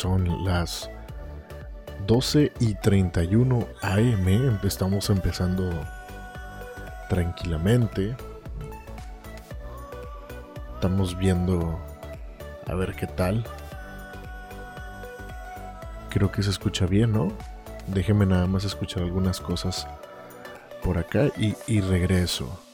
Son las 12 y 31 AM. Estamos empezando tranquilamente. Estamos viendo a ver qué tal. Creo que se escucha bien, ¿no? Déjenme nada más escuchar algunas cosas por acá y, y regreso.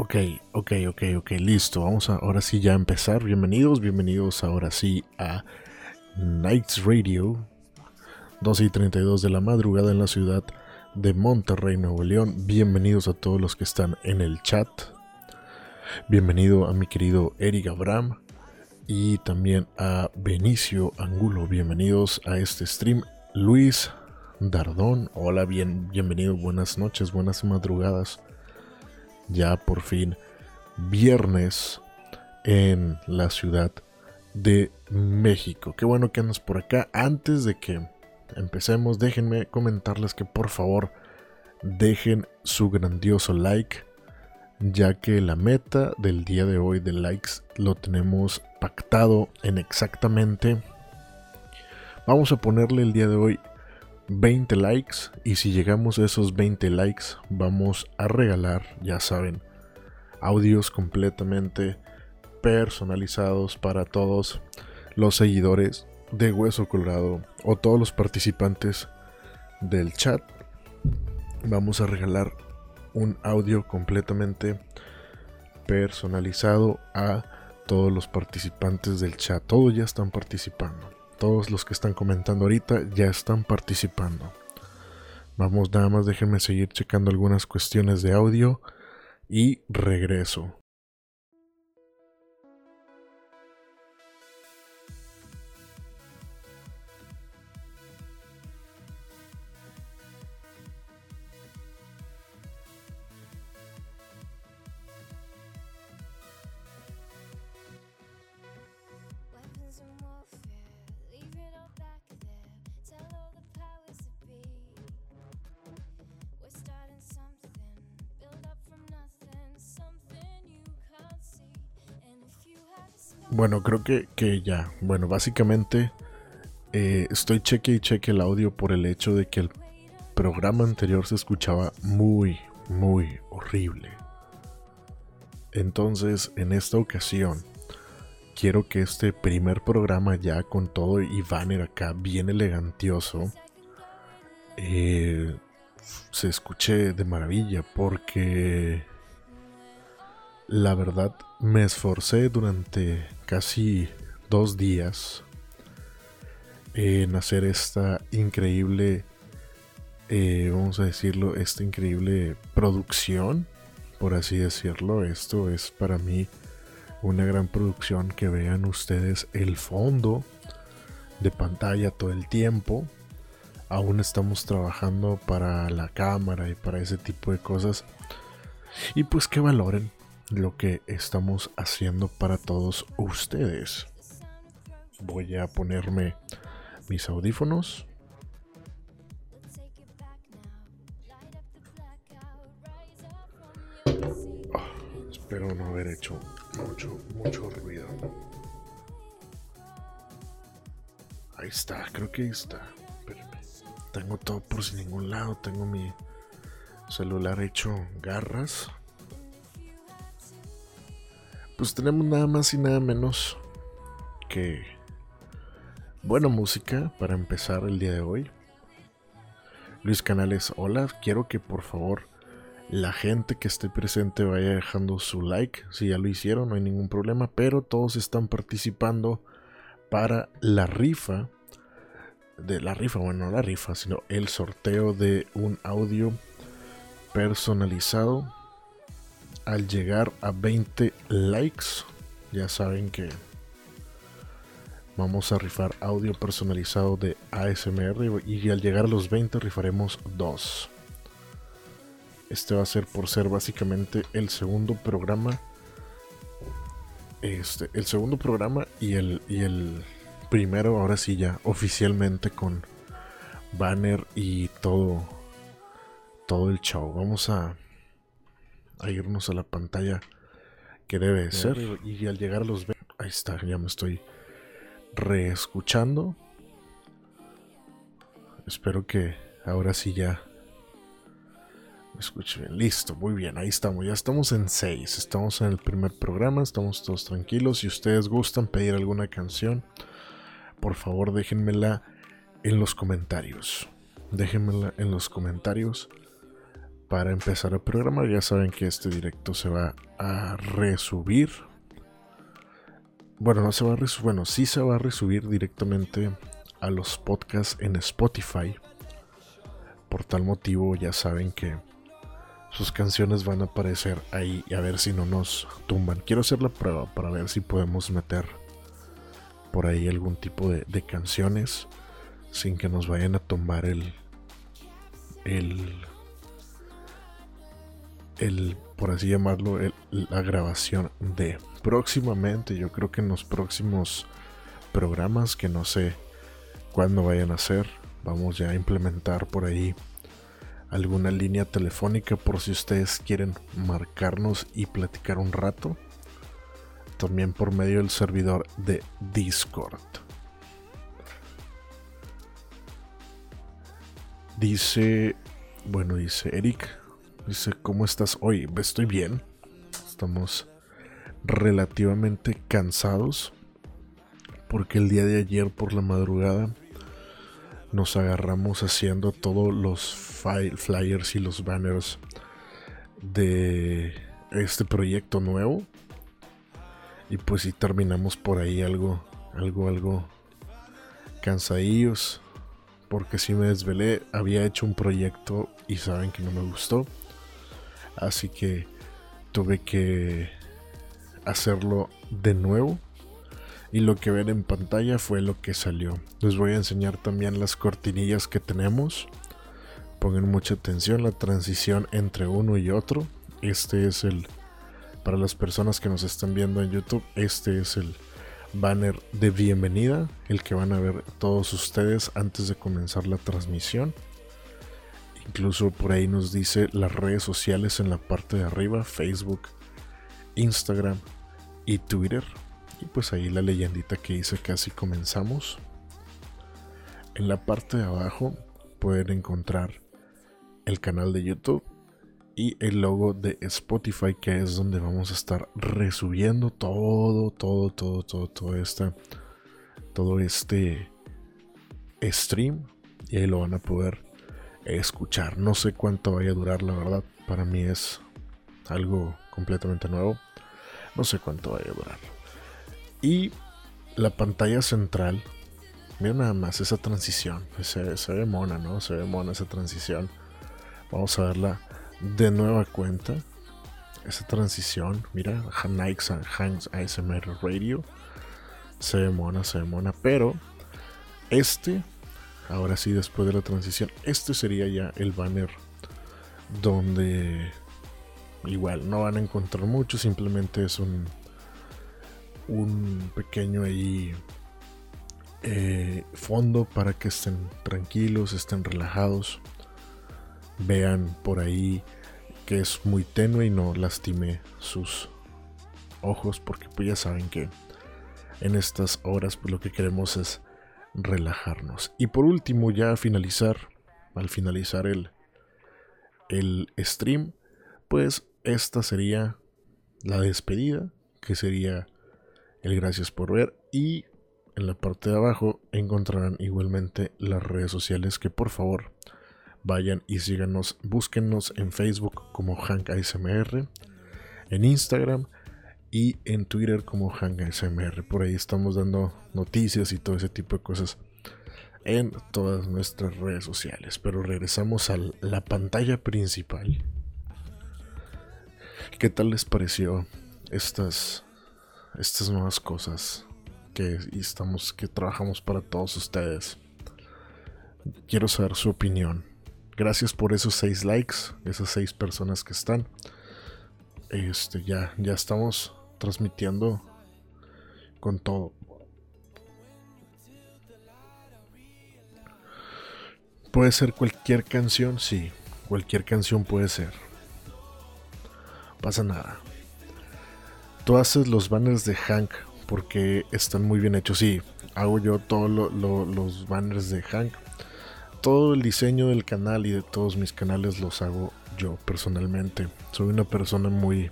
Ok, ok, ok, ok, listo. Vamos a ahora sí ya empezar. Bienvenidos, bienvenidos ahora sí a Nights Radio. 12 y 32 de la madrugada en la ciudad de Monterrey, Nuevo León. Bienvenidos a todos los que están en el chat. Bienvenido a mi querido Eric Abraham y también a Benicio Angulo. Bienvenidos a este stream. Luis Dardón, hola, bien, bienvenido, buenas noches, buenas madrugadas ya por fin viernes en la ciudad de México. Qué bueno que andas por acá. Antes de que empecemos, déjenme comentarles que por favor dejen su grandioso like, ya que la meta del día de hoy de likes lo tenemos pactado en exactamente. Vamos a ponerle el día de hoy 20 likes y si llegamos a esos 20 likes vamos a regalar, ya saben, audios completamente personalizados para todos los seguidores de Hueso Colorado o todos los participantes del chat. Vamos a regalar un audio completamente personalizado a todos los participantes del chat. Todos ya están participando. Todos los que están comentando ahorita ya están participando. Vamos, nada más déjenme seguir checando algunas cuestiones de audio y regreso. Bueno, creo que, que ya. Bueno, básicamente eh, estoy cheque y cheque el audio por el hecho de que el programa anterior se escuchaba muy, muy horrible. Entonces, en esta ocasión, quiero que este primer programa ya con todo y banner acá bien elegantioso eh, se escuche de maravilla porque la verdad me esforcé durante casi dos días en hacer esta increíble, eh, vamos a decirlo, esta increíble producción, por así decirlo. Esto es para mí una gran producción que vean ustedes el fondo de pantalla todo el tiempo. Aún estamos trabajando para la cámara y para ese tipo de cosas. Y pues que valoren lo que estamos haciendo para todos ustedes. Voy a ponerme mis audífonos. Ah, espero no haber hecho mucho, mucho ruido. Ahí está, creo que ahí está. Tengo todo por sin ningún lado. Tengo mi celular hecho garras pues tenemos nada más y nada menos que buena música para empezar el día de hoy. Luis Canales, hola, quiero que por favor la gente que esté presente vaya dejando su like, si ya lo hicieron no hay ningún problema, pero todos están participando para la rifa, de la rifa, bueno, no la rifa, sino el sorteo de un audio personalizado al llegar a 20 likes, ya saben que vamos a rifar audio personalizado de ASMR y al llegar a los 20 rifaremos dos. Este va a ser por ser básicamente el segundo programa. Este, el segundo programa y el, y el primero, ahora sí ya, oficialmente con banner y todo. Todo el show. Vamos a, a irnos a la pantalla que debe ser. Y al llegar a los... Ahí está, ya me estoy reescuchando. Espero que ahora sí ya me escuche bien. Listo, muy bien, ahí estamos. Ya estamos en 6. Estamos en el primer programa, estamos todos tranquilos. Si ustedes gustan pedir alguna canción, por favor déjenmela en los comentarios. Déjenmela en los comentarios para empezar el programa. Ya saben que este directo se va a resubir. Bueno, no se va a resubir. Bueno, sí se va a resubir directamente a los podcasts en Spotify. Por tal motivo ya saben que sus canciones van a aparecer ahí y a ver si no nos tumban. Quiero hacer la prueba para ver si podemos meter por ahí algún tipo de, canciones sin que nos vayan a tumbar el, el, el por así llamarlo, la grabación de próximamente. Yo creo que en los próximos programas que no sé cuando vayan a ser. Vamos ya a implementar por ahí alguna línea telefónica por si ustedes quieren marcarnos y platicar un rato. También por medio del servidor de Discord. Dice, bueno, dice Eric, dice, ¿cómo estás hoy? Estoy bien. Estamos relativamente cansados porque el día de ayer por la madrugada nos agarramos haciendo todos los flyers y los banners de este proyecto nuevo. Y pues si terminamos por ahí algo, algo, algo cansadillos. Porque si me desvelé, había hecho un proyecto y saben que no me gustó. Así que tuve que hacerlo de nuevo y lo que ven en pantalla fue lo que salió. Les voy a enseñar también las cortinillas que tenemos. Pongan mucha atención la transición entre uno y otro. Este es el, para las personas que nos están viendo en YouTube, este es el banner de bienvenida, el que van a ver todos ustedes antes de comenzar la transmisión. Incluso por ahí nos dice las redes sociales en la parte de arriba, Facebook, Instagram y Twitter. Y pues ahí la leyendita que dice que así comenzamos. En la parte de abajo pueden encontrar el canal de YouTube y el logo de Spotify que es donde vamos a estar resubiendo todo, todo, todo, todo, todo este, todo este stream y ahí lo van a poder escuchar. No sé cuánto vaya a durar, la verdad. Para mí es algo completamente nuevo. No sé cuánto vaya a durar. Y la pantalla central, mira nada más esa transición, se, se ve mona, ¿no? Se ve mona esa transición. Vamos a verla de nueva cuenta. Esa transición, mira, Nikes Hanks ASMR Radio. Se ve mona, se ve mona. Pero este, ahora sí, después de la transición, este sería ya el banner donde igual no van a encontrar mucho, simplemente es un un pequeño ahí eh, fondo para que estén tranquilos, estén relajados. Vean por ahí que es muy tenue y no lastime sus ojos porque pues ya saben que en estas horas pues lo que queremos es relajarnos. Y por último ya finalizar, al finalizar el, el stream, pues esta sería la despedida, que sería el gracias por ver y en la parte de abajo encontrarán igualmente las redes sociales que por favor vayan y síganos, búsquennos en Facebook como Hank ASMR, en Instagram y en Twitter como Hank ASMR. Por ahí estamos dando noticias y todo ese tipo de cosas en todas nuestras redes sociales. Pero regresamos a la pantalla principal. ¿Qué tal les pareció estas estas nuevas cosas que estamos que trabajamos para todos ustedes. Quiero saber su opinión. gracias por esos seis likes, esas seis personas que están. Este, ya, ya estamos transmitiendo con todo. Puede ser cualquier canción, sí, cualquier canción puede ser. Pasa nada. Tú haces los banners de Hank porque están muy bien hechos. Sí, hago yo todos los banners de Hank. Todo el diseño del canal y de todos mis canales los hago yo personalmente. Soy una persona muy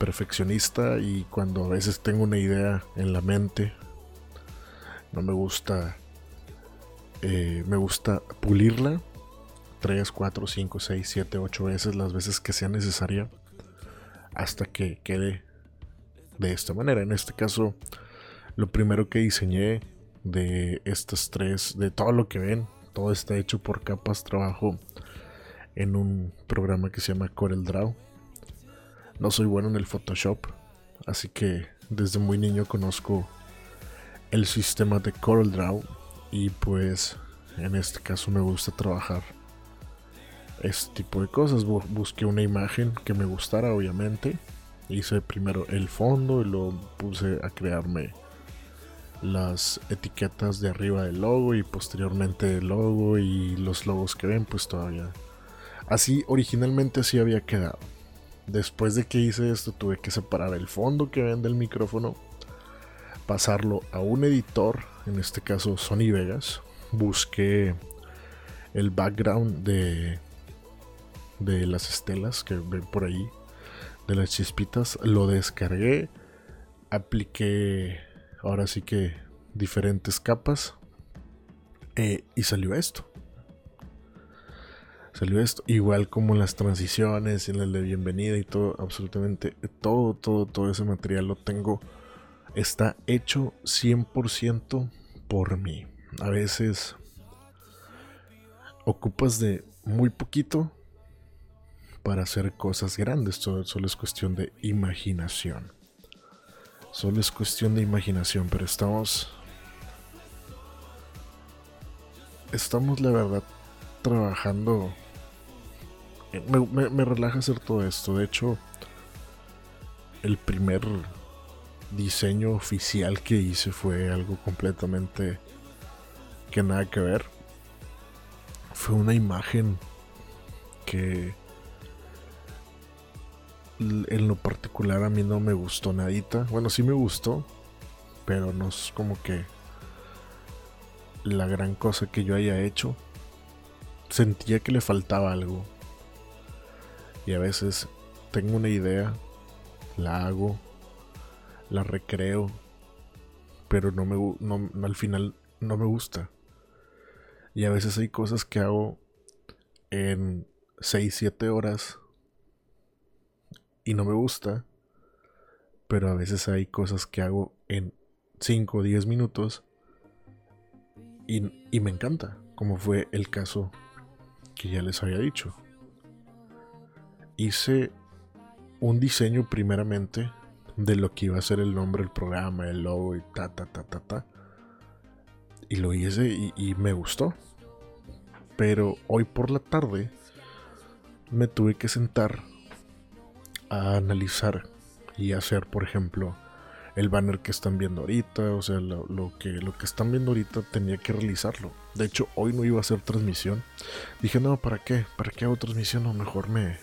perfeccionista y cuando a veces tengo una idea en la mente, no me gusta, eh, me gusta pulirla 3, 4, 5, 6, 7, 8 veces, las veces que sea necesaria, hasta que quede de esta manera. En este caso, lo primero que diseñé de estas tres, de todo lo que ven, todo está hecho por capas, trabajo en un programa que se llama CorelDRAW. No soy bueno en el Photoshop, así que desde muy niño conozco el sistema de CorelDRAW y pues en este caso me gusta trabajar este tipo de cosas. Busqué una imagen que me gustara, obviamente. Hice primero el fondo y luego puse a crearme las etiquetas de arriba del logo y posteriormente el logo y los logos que ven pues todavía así originalmente así había quedado después de que hice esto tuve que separar el fondo que ven del micrófono pasarlo a un editor en este caso Sony Vegas busqué el background de de las estelas que ven por ahí de las chispitas lo descargué apliqué ahora sí que diferentes capas. Eh, y salió esto. Salió esto. Igual como las transiciones y el de bienvenida y todo, absolutamente todo, todo, todo ese material lo tengo. Está hecho 100% por mí. A veces ocupas de muy poquito para hacer cosas grandes. Todo solo es cuestión de imaginación. Solo es cuestión de imaginación, pero estamos... Estamos, la verdad, trabajando... Me, relaja hacer todo esto. De hecho, el primer diseño oficial que hice fue algo completamente que nada que ver. Fue una imagen que en lo particular a mí no me gustó nadita. Bueno, sí me gustó, pero no es como que la gran cosa que yo haya hecho. Sentía que le faltaba algo. Y a veces tengo una idea, la hago, la recreo, pero no me no, al final no me gusta. Y a veces hay cosas que hago en 6, 7 horas y no me gusta, pero a veces hay cosas que hago en 5 o 10 minutos y, y me encanta, como fue el caso que ya les había dicho. Hice un diseño primeramente de lo que iba a ser el nombre del programa, el logo y ta ta ta ta ta. Y lo hice y, y, me gustó. Pero hoy por la tarde me tuve que sentar a analizar y hacer, por ejemplo, el banner que están viendo ahorita, o sea, lo, que, lo que están viendo ahorita tenía que realizarlo. De hecho, hoy no iba a hacer transmisión. Dije, no, ¿para qué? ¿Para qué hago transmisión? O mejor me...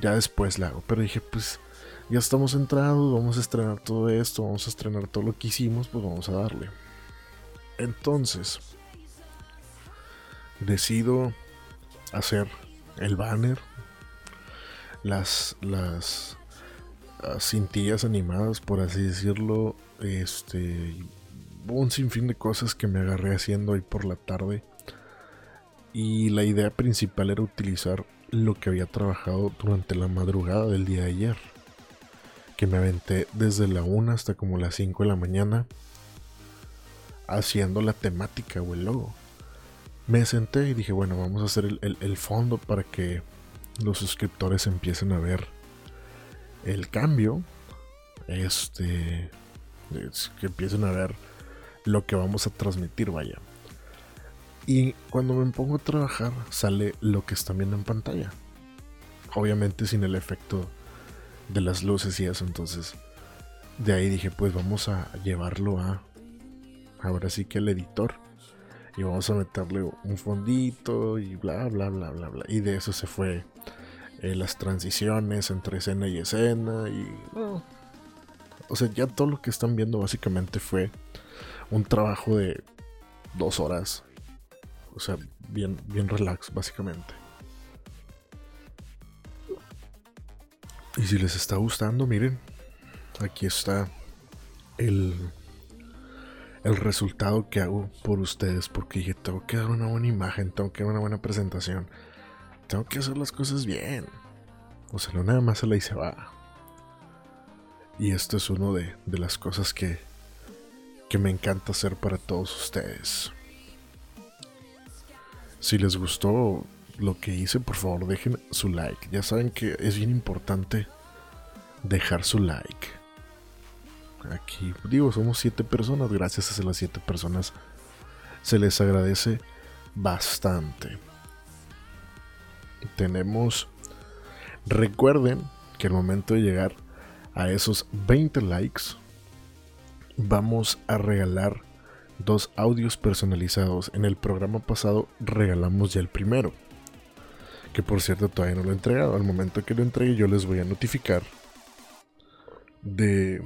Ya después la hago. Pero dije, pues ya estamos entrados, vamos a estrenar todo esto, vamos a estrenar todo lo que hicimos, pues vamos a darle. Entonces, decido hacer el banner las, las cintillas animadas, por así decirlo. Este, un sinfín de cosas que me agarré haciendo hoy por la tarde. Y la idea principal era utilizar lo que había trabajado durante la madrugada del día de ayer. Que me aventé desde la 1 hasta como las 5 de la mañana haciendo la temática o el logo. Me senté y dije, bueno, vamos a hacer el fondo para que los suscriptores empiecen a ver el cambio. Este. que empiecen a ver lo que vamos a transmitir, vaya. Y cuando me pongo a trabajar sale lo que están viendo en pantalla. Obviamente sin el efecto de las luces y eso. Entonces de ahí dije pues vamos a llevarlo a... Ahora sí que el editor. Y vamos a meterle un fondito y bla bla bla bla bla. Y de eso se fue eh, las transiciones entre escena y escena. Y o sea, ya todo lo que están viendo básicamente fue un trabajo de dos horas. O sea, bien, bien relax, básicamente. Y si les está gustando, miren, aquí está el, el resultado que hago por ustedes. Porque tengo que dar una buena imagen, tengo que dar una buena presentación. Tengo que hacer las cosas bien. O sea, no nada más se la hice va. Y esto es una de, las cosas que, que me encanta hacer para todos ustedes. Si les gustó lo que hice, por favor dejen su like. Ya saben que es bien importante dejar su like. Aquí, digo, somos siete personas. Gracias a las siete personas se les agradece bastante. Tenemos. Recuerden que el momento de llegar a esos 20 likes, vamos a regalar dos audios personalizados. En el programa pasado regalamos ya el primero. Que por cierto todavía no lo he entregado. Al momento que lo entregue yo les voy a notificar de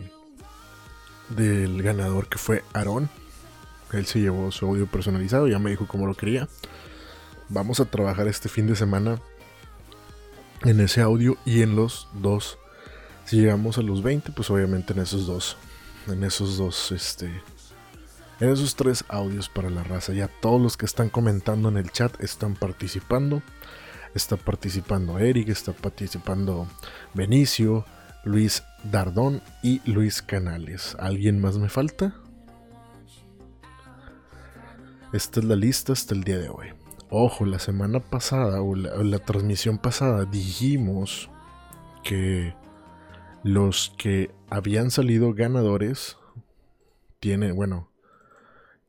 del ganador que fue Aaron. Él se llevó su audio personalizado, ya me dijo cómo lo quería. Vamos a trabajar este fin de semana en ese audio y en los dos si llegamos a los 20, pues obviamente en esos dos, en esos dos, este, en esos tres audios para la raza. Ya todos los que están comentando en el chat están participando. Está participando Eric, está participando Benicio, Luis Dardón y Luis Canales. ¿Alguien más me falta? Esta es la lista hasta el día de hoy. Ojo, la semana pasada o la transmisión pasada dijimos que los que habían salido ganadores tienen, bueno,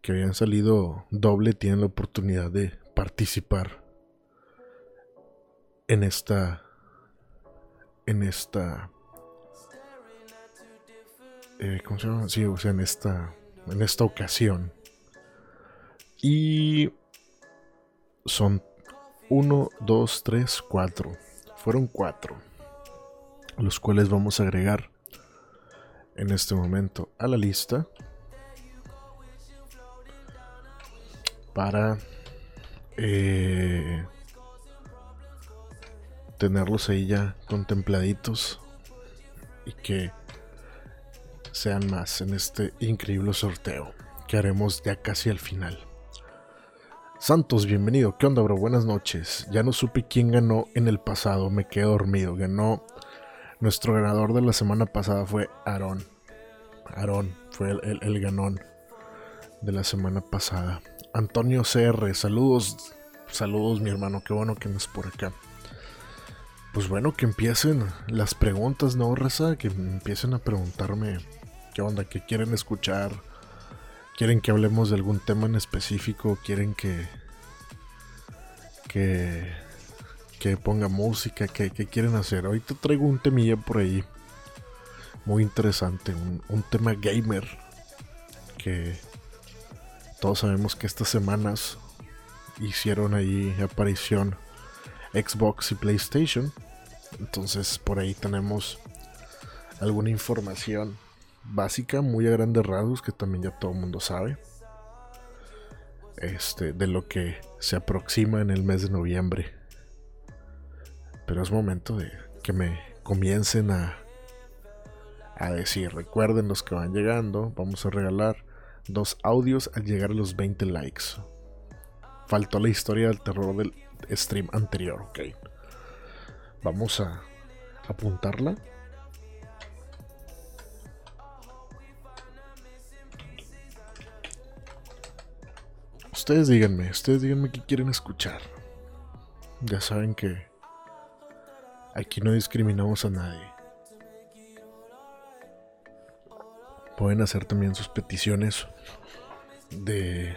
que habían salido doble tienen la oportunidad de participar en esta en esta eh, ¿cómo se llama? Sí, o sea, en esta en esta ocasión y son uno, dos, tres, cuatro fueron cuatro los cuales vamos a agregar en este momento a la lista para eh, tenerlos ahí ya contempladitos y que sean más en este increíble sorteo que haremos ya casi al final. Santos, bienvenido. ¿Qué onda, bro? Buenas noches. Ya no supe quién ganó en el pasado. Me quedé dormido. Ganó nuestro ganador de la semana pasada fue Aaron. Aaron fue el, ganón de la semana pasada. Antonio CR, saludos, saludos mi hermano, qué bueno que andes por acá. Pues bueno, que empiecen las preguntas, ¿no, Raza? Que empiecen a preguntarme qué onda, qué quieren escuchar. ¿Quieren que hablemos de algún tema en específico? ¿Quieren que... que que ponga música, que, quieren hacer. Ahorita traigo un temilla por ahí muy interesante, un, tema gamer que todos sabemos que estas semanas hicieron ahí aparición Xbox y PlayStation. Entonces por ahí tenemos alguna información básica, muy a grandes rasgos, que también ya todo el mundo sabe. Este, de lo que se aproxima en el mes de noviembre. Pero es momento de que me comiencen a, a decir, recuerden los que van llegando, vamos a regalar dos audios al llegar a los 20 likes. Faltó la historia del terror del stream anterior, ok. Vamos a apuntarla. Ustedes díganme, ustedes díganme qué quieren escuchar. Ya saben que Aquí no discriminamos a nadie. Pueden hacer también sus peticiones de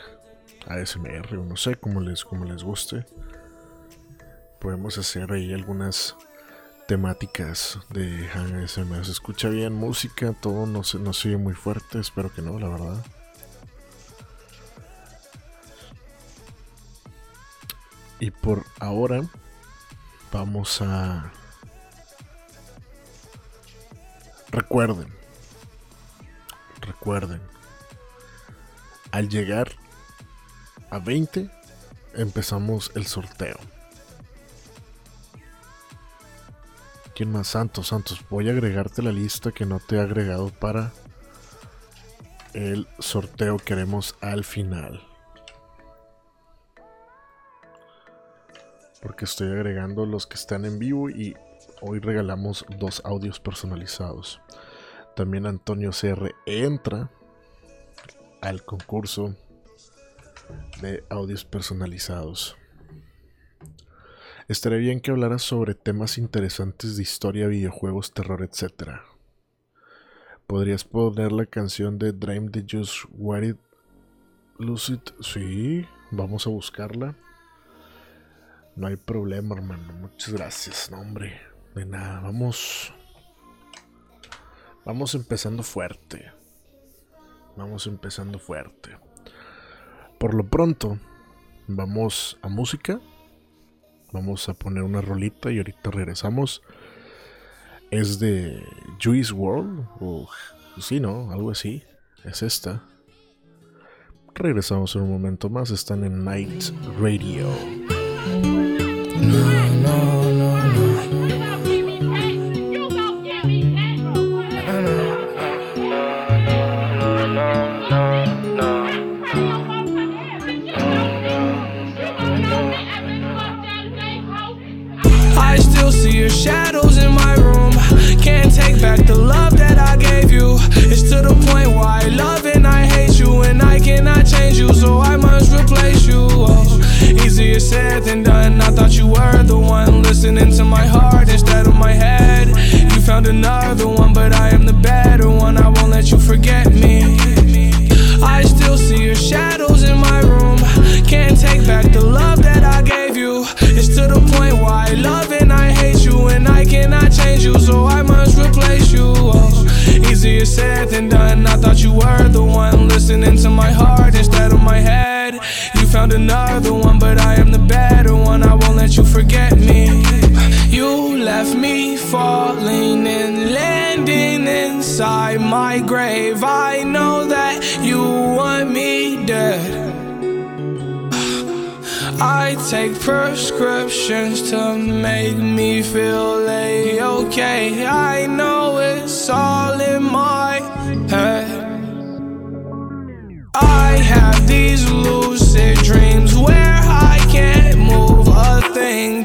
ASMR o no sé cómo les, cómo les guste. Podemos hacer ahí algunas temáticas de ASMR. Se escucha bien música, todo no se, no oye muy fuerte, espero que no, la verdad. Y por ahora vamos a... Recuerden, recuerden, al llegar a 20 empezamos el sorteo. ¿Quién más? Santos, Santos, voy a agregarte la lista que no te he agregado para el sorteo que haremos al final. Porque estoy agregando los que están en vivo y hoy regalamos dos audios personalizados. También Antonio CR entra al concurso de audios personalizados. Estaría bien que hablaras sobre temas interesantes de historia, videojuegos, terror, etc. ¿Podrías poner la canción de Dream de Just What It Lucid? Sí, vamos a buscarla. No hay problema, hermano. Muchas gracias. No, hombre. De nada. Vamos. Vamos empezando fuerte. Vamos empezando fuerte. Por lo pronto, vamos a música. Vamos a poner una rolita y ahorita regresamos. Es de Juice World. O sí, ¿no? Algo así. Es esta. Regresamos en un momento más. Están en Night Radio. No. My grave. I know that you want me dead. I take prescriptions to make me feel a okay. I know it's all in my head. I have these lucid dreams where I can't move a thing,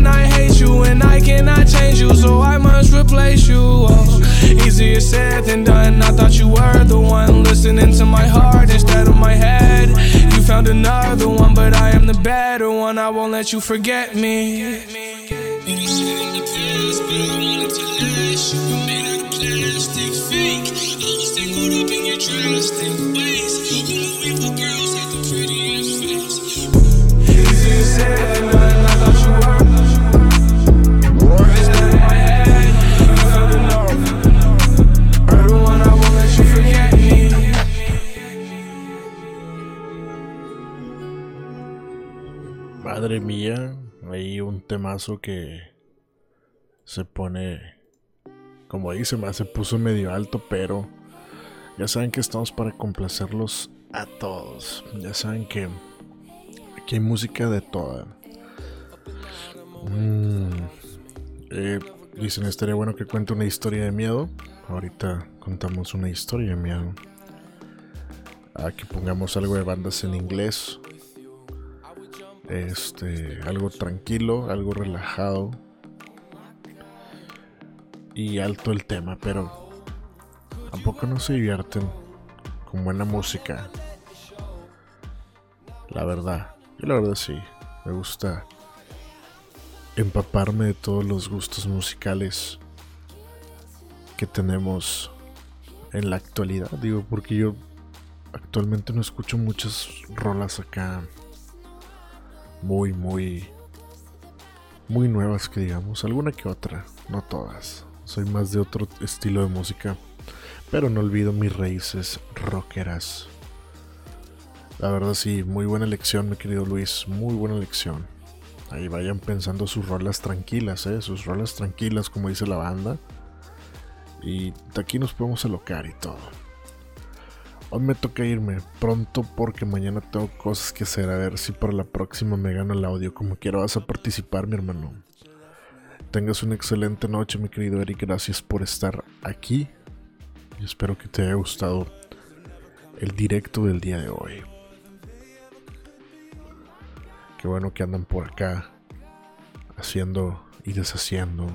I hate and I cannot change you, so I must replace you. Oh, easier said than done. I thought you were the one listening to my heart instead of my head. You found another one, but I am the better one. I won't let you forget me. Easier Madre mía, hay un temazo que se pone, como dice, más se puso medio alto, pero ya saben que estamos para complacerlos a todos. Ya saben que aquí hay música de toda. Mm, eh, dicen, estaría bueno que cuente una historia de miedo. Ahorita contamos una historia de miedo. A que pongamos algo de bandas en inglés. Este, algo tranquilo, algo relajado. Y alto el tema, pero tampoco no se divierten con buena música. La verdad, yo la verdad sí, me gusta empaparme de todos los gustos musicales que tenemos en la actualidad. Digo, porque yo actualmente no escucho muchas rolas acá muy, muy, muy nuevas que digamos. Alguna que otra, no todas. Soy más de otro estilo de música. Pero no olvido mis raíces rockeras. La verdad sí, muy buena elección, mi querido Luis. Muy buena elección. Ahí vayan pensando sus rolas tranquilas, ¿eh? Sus rolas tranquilas, como dice la banda. Y de aquí nos podemos alocar y todo. Hoy me toca irme pronto porque mañana tengo cosas que hacer. A ver si para la próxima me gano el audio. Como quiera vas a participar, mi hermano. Tengas una excelente noche, mi querido Eric. Gracias por estar aquí. Y espero que te haya gustado el directo del día de hoy. Qué bueno que andan por acá haciendo y deshaciendo.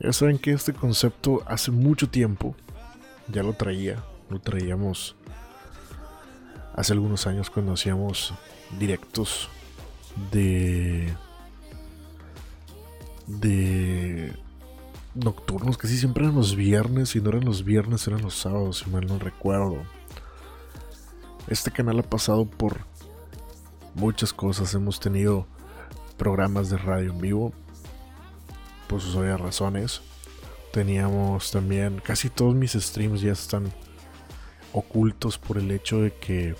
Ya saben que este concepto hace mucho tiempo ya lo traía, lo traíamos hace algunos años cuando hacíamos directos de de nocturnos, que sí siempre eran los viernes y no eran los viernes, eran los sábados, si mal no recuerdo. Este canal ha pasado por muchas cosas, hemos tenido programas de radio en vivo, por sus obvias razones. Teníamos también, casi todos mis streams ya están ocultos por el hecho de que,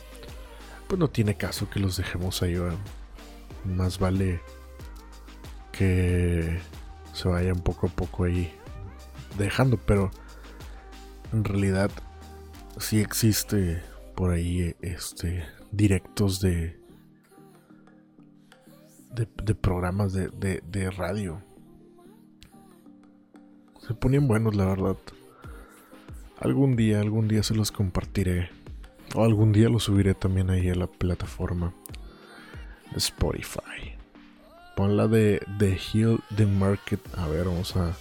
pues no tiene caso que los dejemos ahí. Más vale que se vayan poco a poco ahí dejando, pero en realidad sí existe por ahí este directos de de, de programas de, de, de radio. Se ponían buenos, la verdad. Algún día, algún día se los compartiré. O algún día los subiré también ahí a la plataforma Spotify. Ponla de The Hill the Market. A ver, vamos a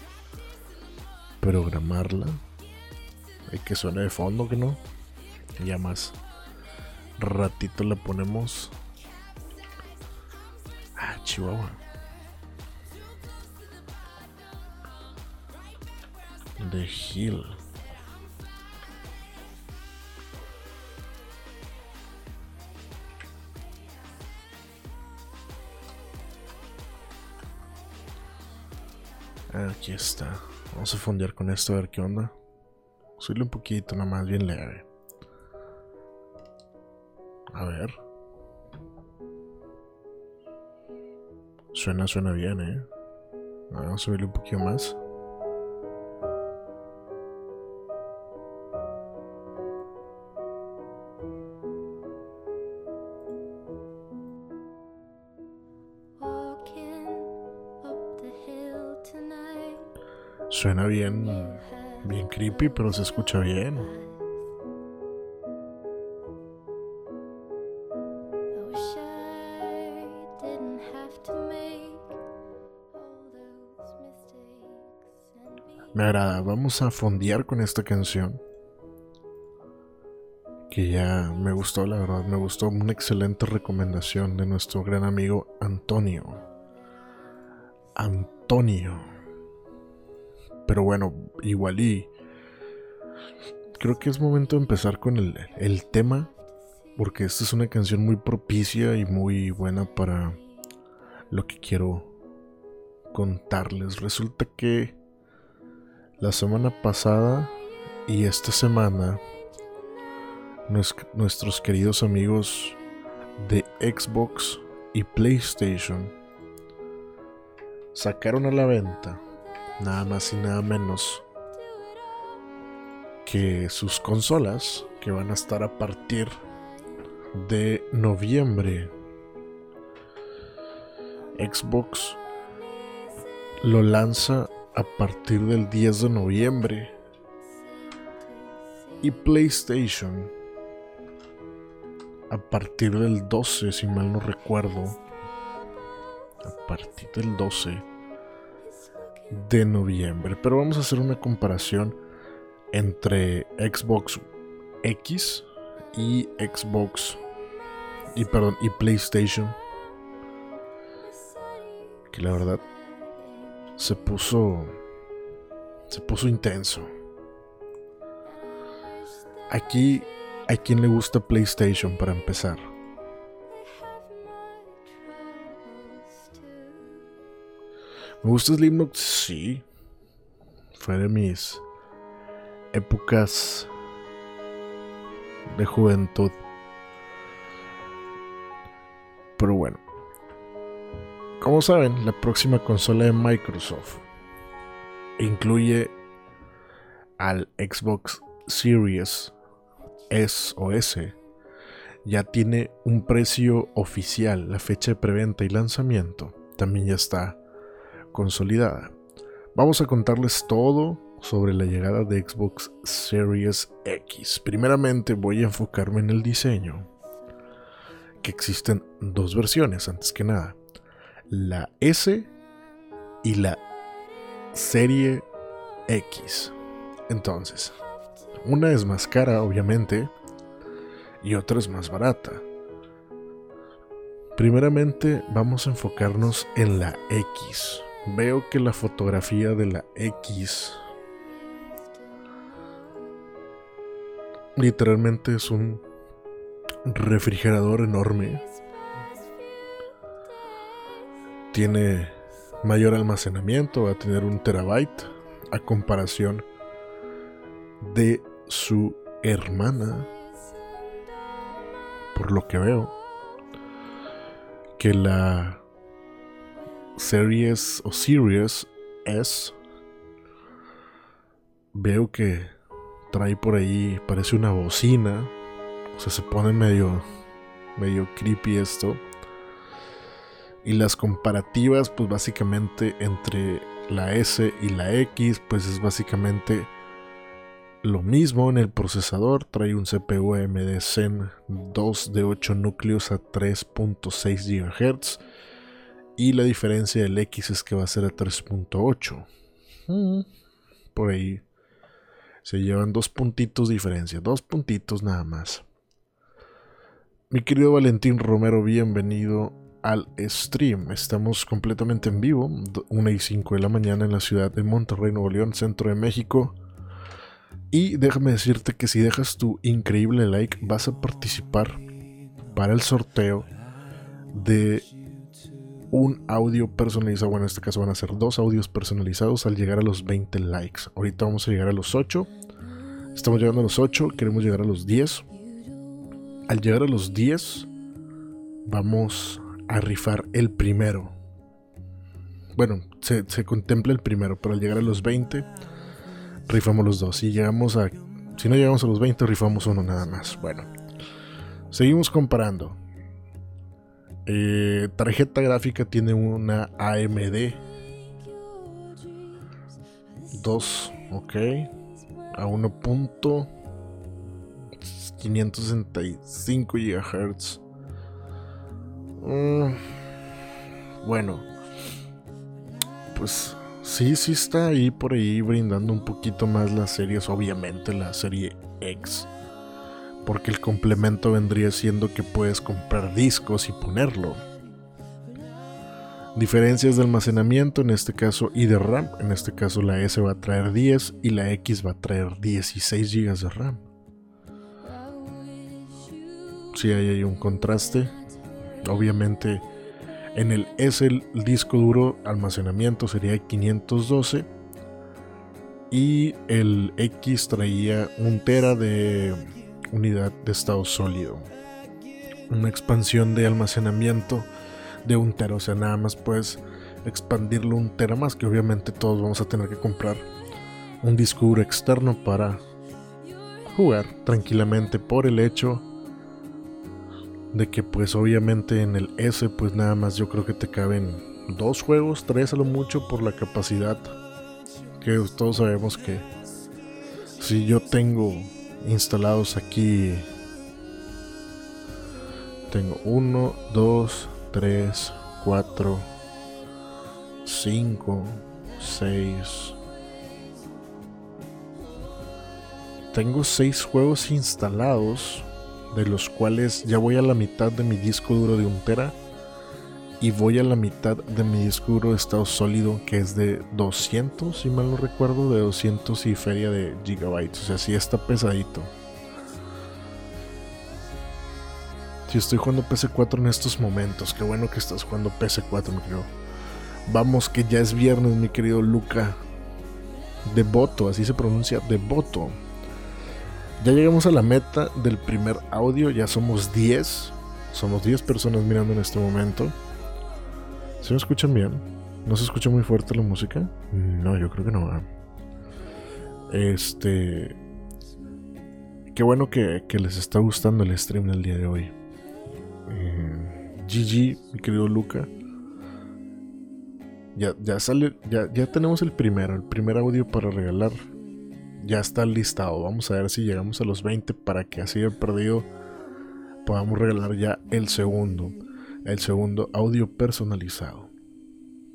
programarla. Hay que suene de fondo, que no. Ya más ratito la ponemos. Ah, Chihuahua. The Hill. Aquí está. Vamos a fondear con esto a ver qué onda. Subirle un poquito, nada más, bien leve. A ver. Suena, suena bien, eh. Vamos a subirle un poquito más. Suena bien, bien creepy, pero se escucha bien. Me agrada. Vamos a fondear con esta canción. Que ya me gustó, la verdad. Me gustó una excelente recomendación de nuestro gran amigo Antonio. Antonio. Pero bueno, igual y... Creo que es momento de empezar con el, el tema. Porque esta es una canción muy propicia y muy buena para lo que quiero contarles. Resulta que la semana pasada y esta semana nuestros queridos amigos de Xbox y PlayStation sacaron a la venta nada más y nada menos que sus consolas que van a estar a partir de noviembre. Xbox lo lanza a partir del 10 de noviembre y PlayStation a partir del 12, si mal no recuerdo. A partir del 12 de noviembre. Pero vamos a hacer una comparación entre Xbox X y Xbox y perdón y PlayStation que la verdad se puso se puso intenso aquí a quien le gusta PlayStation para empezar me gusta Slipknot sí fue de mis épocas de juventud. Pero bueno, como saben, la próxima consola de Microsoft incluye al Xbox Series S o S. Ya tiene un precio oficial, la fecha de preventa y lanzamiento también ya está consolidada. Vamos a contarles todo sobre la llegada de Xbox Series X. Primeramente voy a enfocarme en el diseño, que existen dos versiones antes que nada, la S y la serie X. Entonces, una es más cara, obviamente, y otra es más barata. Primeramente vamos a enfocarnos en la X. Veo que la fotografía de la X Literalmente es un refrigerador enorme. Tiene mayor almacenamiento, va a tener un terabyte a comparación de su hermana. Por lo que veo, que la Series o Series S veo que trae por ahí, parece una bocina. O sea, se pone medio, medio creepy esto. Y las comparativas, pues básicamente entre la S y la X, pues es básicamente lo mismo en el procesador. Trae un CPU AMD Zen 2 de 8 núcleos a 3.6 GHz. Y la diferencia del X es que va a ser a 3.8. Mm. Por ahí se llevan dos puntitos de diferencia, dos puntitos nada más. Mi querido Valentín Romero, bienvenido al stream. Estamos completamente en vivo, 1 y 5 de la mañana en la ciudad de Monterrey, Nuevo León, centro de México. Y déjame decirte que si dejas tu increíble like, vas a participar para el sorteo de un audio personalizado. Bueno, en este caso van a ser dos audios personalizados al llegar a los 20 likes. Ahorita vamos a llegar a los 8. Estamos llegando a los 8, queremos llegar a los 10. Al llegar a los 10, vamos a rifar el primero. Bueno, se, se contempla el primero, pero al llegar a los 20, rifamos los dos. Si llegamos a. Si no llegamos a los 20, rifamos uno nada más. Bueno, seguimos comparando. Eh, tarjeta gráfica tiene una AMD 2, ok, a 1.565 GHz. Mm, bueno, pues sí, sí está ahí por ahí brindando un poquito más las series, obviamente la serie X. Porque el complemento vendría siendo que puedes comprar discos y ponerlo. Diferencias de almacenamiento, en este caso, y de RAM. En este caso la S va a traer 10 y la X va a traer 16 GB de RAM. Sí, ahí hay un contraste. Obviamente en el S el disco duro almacenamiento sería 512 y el X traía un tera de unidad de estado sólido. Una expansión de almacenamiento de un tera, o sea, nada más puedes expandirlo un tera más, que obviamente todos vamos a tener que comprar un disco duro externo para jugar tranquilamente por el hecho de que pues obviamente en el S pues nada más yo creo que te caben dos juegos, tres a lo mucho por la capacidad que todos sabemos que si yo tengo instalados aquí. Tengo 1, 2, 3, 4, 5, 6 tengo 6 juegos instalados de los cuales ya voy a la mitad de mi disco duro de un tera y voy a la mitad de mi disco de estado sólido que es de 200, si mal no recuerdo, de 200 y feria de gigabytes, o sea, sí está pesadito. Si estoy jugando PC4 en estos momentos, qué bueno que estás jugando PC4, mi querido. Vamos, que ya es viernes, mi querido Luca. Devoto, así se pronuncia, Devoto. Ya llegamos a la meta del primer audio, ya somos 10. Somos 10 personas mirando en este momento. ¿Se me escuchan bien? ¿No se escucha muy fuerte la música? No, yo creo que no. Este. Qué bueno que, les está gustando el stream del día de hoy. Eh, GG, mi querido Luca. Ya, ya sale, ya, ya tenemos el primero, el primer audio para regalar ya está listado. Vamos a ver si llegamos a los 20 para que así el perdido podamos regalar ya el segundo. El segundo audio personalizado.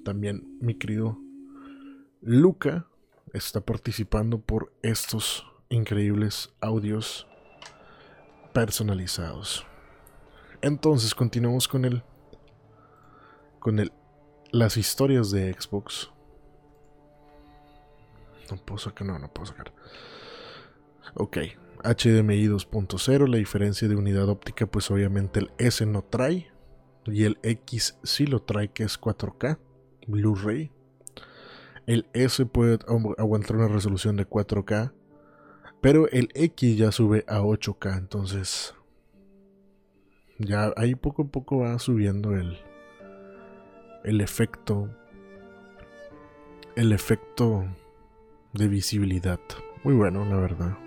También mi querido Luca está participando por estos increíbles audios personalizados. Entonces continuamos con el con el las historias de Xbox. No puedo sacar, no, no puedo sacar. Ok, HDMI 2.0, la diferencia de unidad óptica, pues obviamente el S no trae. Y el X sí lo trae, que es 4K, Blu-ray. El S puede aguantar una resolución de 4K. Pero el X ya sube a 8K, entonces ya ahí poco a poco va subiendo el, el efecto. El efecto de visibilidad. Muy bueno, la verdad.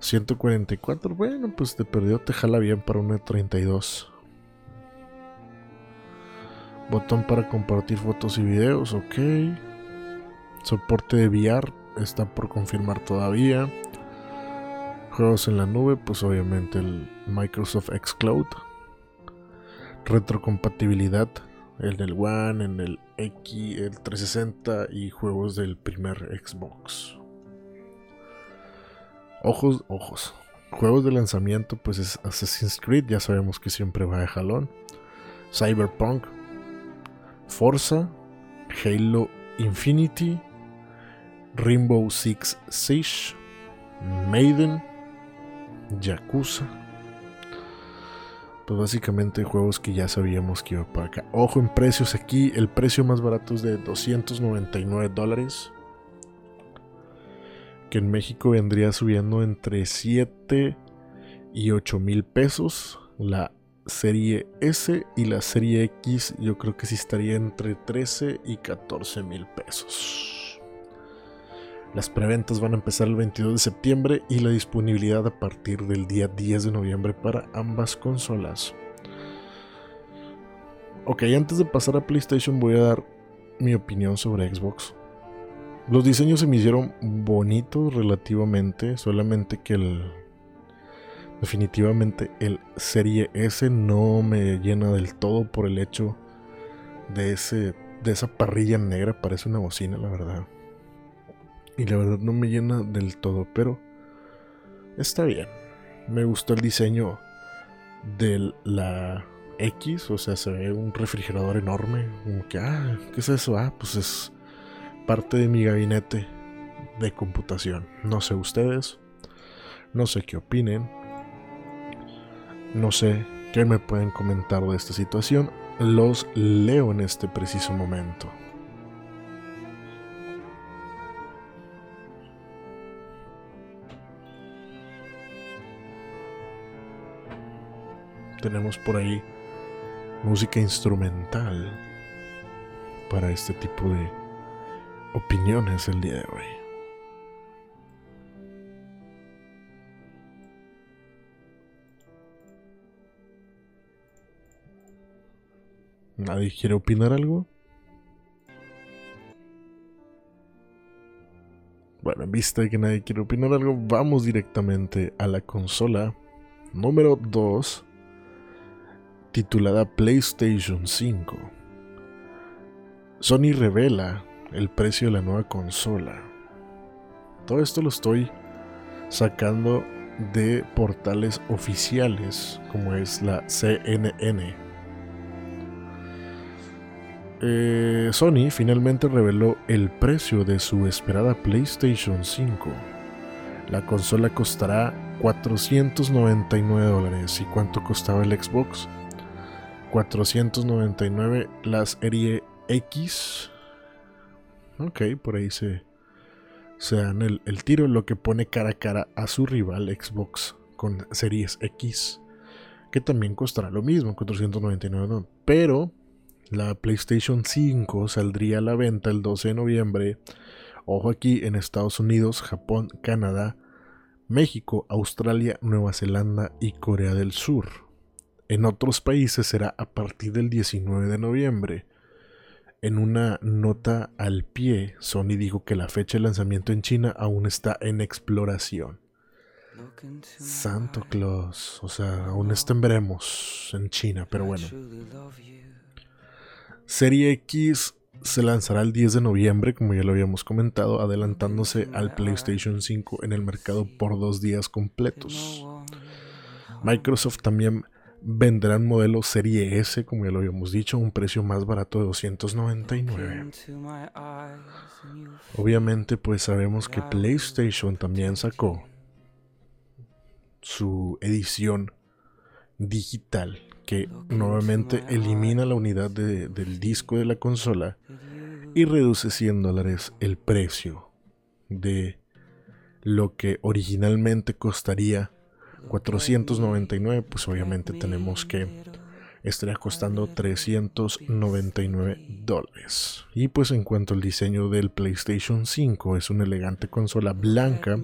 144, bueno, pues te perdió, te jala bien para una 32. Botón para compartir fotos y videos, ok. Soporte de VR está por confirmar todavía. Juegos en la nube, pues obviamente el Microsoft Xcloud. Retrocompatibilidad el del One, en el X, el 360 y juegos del primer Xbox. Ojos, ojos. Juegos de lanzamiento, pues es Assassin's Creed, ya sabemos que siempre va de jalón. Cyberpunk, Forza, Halo Infinity, Rainbow Six Siege, Maiden, Yakuza, pues básicamente juegos que ya sabíamos que iba para acá. Ojo en precios aquí, el precio más barato es de 299 dólares. Que en México vendría subiendo entre 7 y 8 mil pesos. La serie S y la serie X yo creo que sí estaría entre 13 y 14 mil pesos. Las preventas van a empezar el 22 de septiembre y la disponibilidad a partir del día 10 de noviembre para ambas consolas. Ok, antes de pasar a PlayStation voy a dar mi opinión sobre Xbox. Los diseños se me hicieron bonitos relativamente, solamente que el... Definitivamente el Serie S no me llena del todo por el hecho de ese de esa parrilla negra parece una bocina, la verdad. Y la verdad no me llena del todo, pero está bien. Me gustó el diseño de la X, o sea, se ve un refrigerador enorme. Como que, ah, ¿qué es eso? Ah, pues es parte de mi gabinete de computación. No sé ustedes, no sé qué opinen, no sé qué me pueden comentar de esta situación. Los leo en este preciso momento. Tenemos por ahí música instrumental para este tipo de opiniones el día de hoy. ¿Nadie quiere opinar algo? Bueno, en vista de que nadie quiere opinar algo, vamos directamente a la consola número 2, titulada PlayStation 5. Sony revela el precio de la nueva consola. Todo esto lo estoy sacando de portales oficiales como es la CNN. Eh, Sony finalmente reveló el precio de su esperada PlayStation 5. La consola costará 499 dólares. ¿Y cuánto costaba el Xbox? 499 las serie X. Ok, por ahí se, se dan el, el, tiro, lo que pone cara a cara a su rival Xbox con Series X, que también costará lo mismo, 499 Pero la PlayStation 5 saldría a la venta el 12 de noviembre. Ojo aquí en Estados Unidos, Japón, Canadá, México, Australia, Nueva Zelanda y Corea del Sur. En otros países será a partir del 19 de noviembre. En una nota al pie, Sony dijo que la fecha de lanzamiento en China aún está en exploración. Santo Claus, o sea, aún está en veremos en China, pero bueno. Serie X se lanzará el 10 de noviembre, como ya lo habíamos comentado, adelantándose al PlayStation 5 en el mercado por dos días completos. Microsoft también vendrá un modelo Serie S, como ya lo habíamos dicho, a un precio más barato de 299. Obviamente, pues sabemos que PlayStation también sacó su edición digital que nuevamente elimina la unidad del disco de la consola y reduce 100 dólares el precio de lo que originalmente costaría 499, pues obviamente tenemos que estaría costando 399 dólares. Y pues en cuanto al diseño del PlayStation 5, es una elegante consola blanca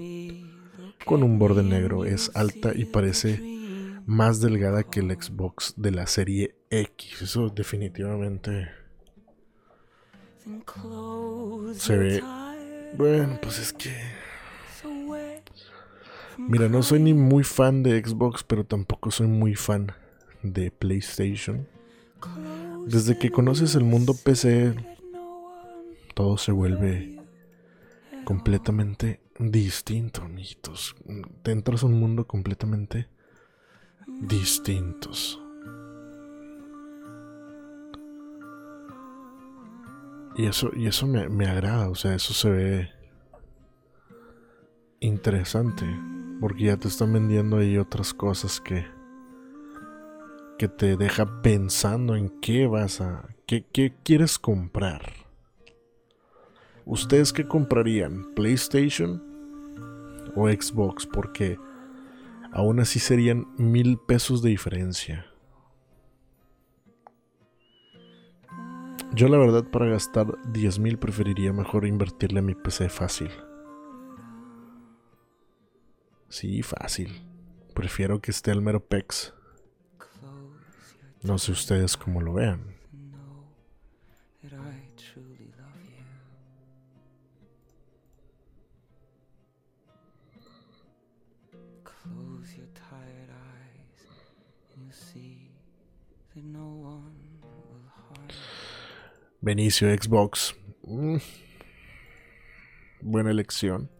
con un borde negro, es alta y parece más delgada que el Xbox de la serie X. Eso definitivamente se ve. Bueno, pues es que. Mira, no soy ni muy fan de Xbox, pero tampoco soy muy fan de PlayStation. Desde que conoces el mundo PC, todo se vuelve completamente distinto, amiguitos. Te entras a un mundo completamente distintos. Y eso, y eso me, me agrada, o sea, eso se ve interesante. Porque ya te están vendiendo ahí otras cosas que, que te deja pensando en qué vas a. qué, qué quieres comprar. ¿Ustedes qué comprarían? ¿PlayStation o Xbox? Porque aún así serían mil pesos de diferencia. Yo la verdad para gastar 10 mil preferiría mejor invertirle a mi PC fácil. Sí, fácil. Prefiero que esté al mero pex. No sé ustedes cómo lo vean. Benicio Xbox. Mm. Buena elección.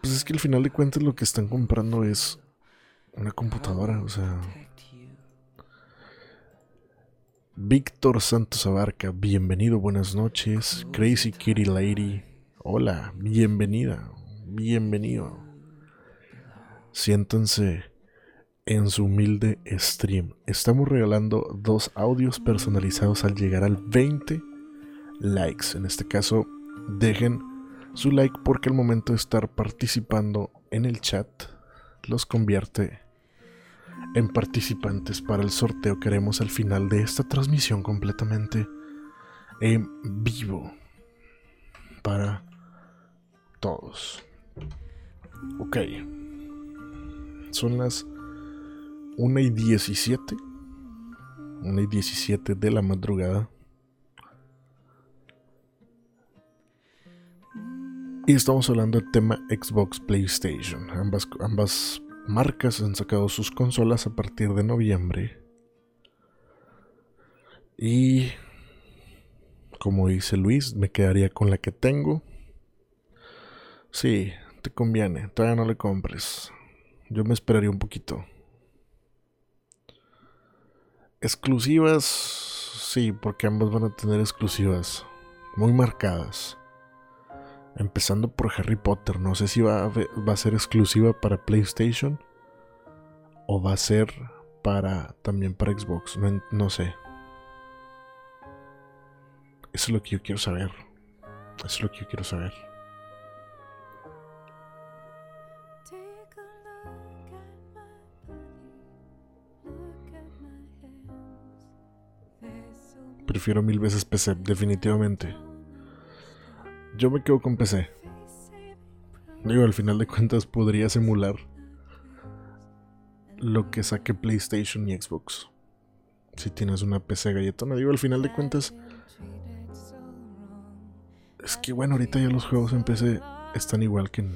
Pues es que al final de cuentas lo que están comprando es una computadora, o sea. Víctor Santos Abarca, bienvenido, buenas noches. Crazy Kitty Lady, hola, bienvenida, bienvenido. Siéntanse en su humilde stream. Estamos regalando dos audios personalizados al llegar al 20 likes. En este caso, dejen su like porque al momento de estar participando en el chat los convierte en participantes para el sorteo que haremos al final de esta transmisión completamente en vivo para todos. Ok. Son las 1 y 17. 1 y 17 de la madrugada. Y estamos hablando del tema Xbox PlayStation. Ambas, ambas marcas han sacado sus consolas a partir de noviembre. Y como dice Luis, me quedaría con la que tengo. Sí, te conviene, todavía no le compres. Yo me esperaría un poquito. Exclusivas, sí, porque ambas van a tener exclusivas muy marcadas. Empezando por Harry Potter. No sé si va a, ser exclusiva para PlayStation. O va a ser para también para Xbox. No, no sé. Eso es lo que yo quiero saber. Eso es lo que yo quiero saber. Prefiero mil veces PC, definitivamente. Yo me quedo con PC. Digo, al final de cuentas podrías emular lo que saque PlayStation y Xbox. Si tienes una PC galletona. Digo, al final de cuentas... Es que bueno, ahorita ya los juegos en PC están igual que en,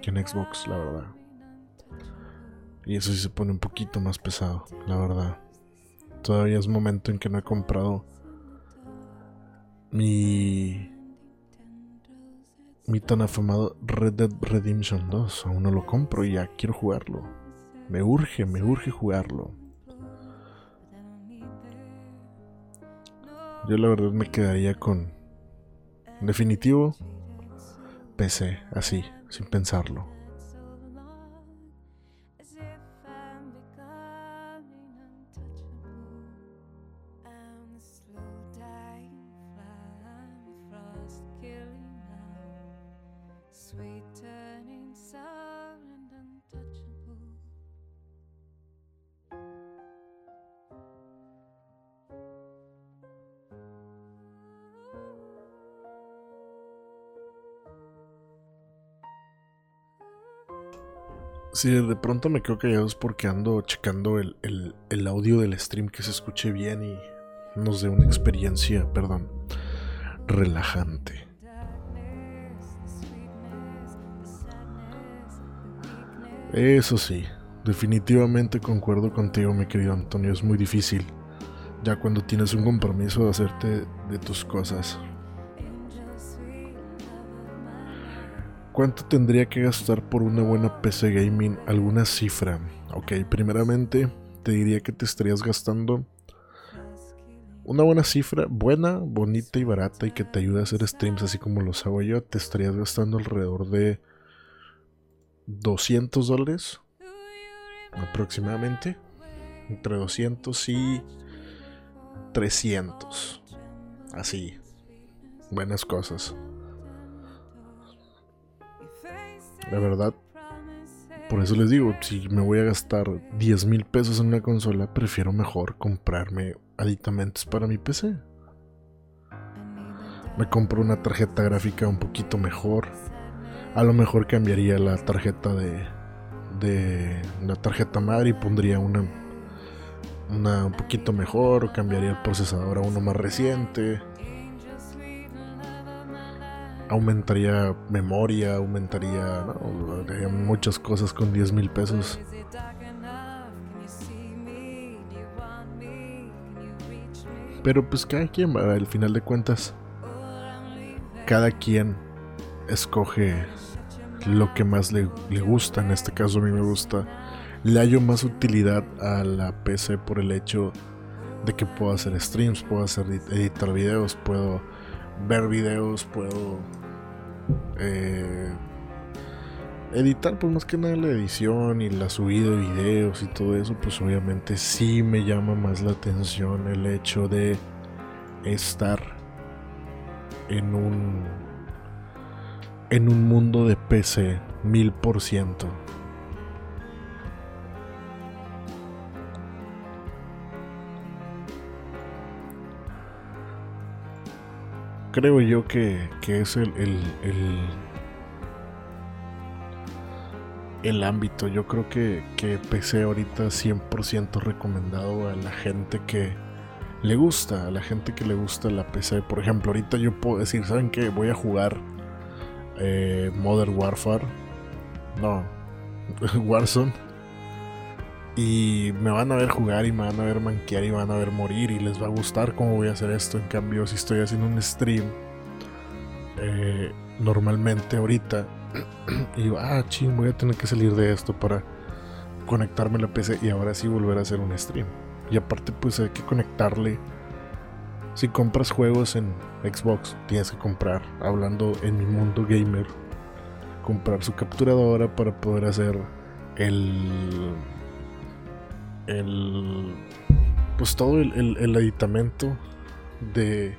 que en Xbox, la verdad. Y eso sí se pone un poquito más pesado, la verdad. Todavía es momento en que no he comprado mi mi tan afamado Red Dead Redemption 2. Aún no lo compro y ya quiero jugarlo. Me urge, me urge jugarlo. Yo la verdad me quedaría con en definitivo PC, así, sin pensarlo. Sweet. Si de pronto me quedo callado es porque ando checando el, el- el audio del stream que se escuche bien y nos dé una experiencia, perdón, relajante. Eso sí, definitivamente concuerdo contigo, mi querido Antonio, es muy difícil. Ya cuando tienes un compromiso de hacerte de tus cosas. ¿Cuánto tendría que gastar por una buena PC gaming? ¿Alguna cifra? Ok, primeramente te diría que te estarías gastando una buena cifra, buena, bonita y barata y que te ayude a hacer streams así como los hago yo. Te estarías gastando alrededor de 200 dólares aproximadamente. Entre 200 y 300. Así. Buenas cosas. La verdad, por eso les digo, si me voy a gastar 10 mil pesos en una consola, prefiero mejor comprarme aditamentos para mi PC. Me compro una tarjeta gráfica un poquito mejor. A lo mejor cambiaría la tarjeta de, de la tarjeta madre y pondría una, una un poquito mejor. O cambiaría el procesador a uno más reciente. Aumentaría memoria, aumentaría muchas cosas con 10 mil pesos. Pero pues cada quien, al final de cuentas, cada quien escoge lo que más le, gusta. En este caso a mí me gusta. Le hallo más utilidad a la PC por el hecho de que puedo hacer streams, puedo hacer editar videos, puedo ver videos, puedo eh, editar, pues más que nada la edición y la subida de videos y todo eso, pues obviamente sí me llama más la atención el hecho de estar en un en un mundo de PC mil por ciento. Creo yo que, que es el, el, el, el ámbito. Yo creo que, que PC ahorita 100% recomendado a la gente que le gusta, a la gente que le gusta la PC. Por ejemplo, ahorita yo puedo decir, ¿saben qué? Voy a jugar eh, Modern Warfare. No, Warzone. Y me van a ver jugar y me van a ver manquear y van a ver morir y les va a gustar cómo voy a hacer esto. En cambio, si estoy haciendo un stream, eh, normalmente ahorita, y digo, ah, ching, voy a tener que salir de esto para conectarme a la PC y ahora sí volver a hacer un stream. Y aparte, pues hay que conectarle. Si compras juegos en Xbox, tienes que comprar, hablando en mi mundo gamer, comprar su capturadora para poder hacer el el pues todo el, el, el aditamento de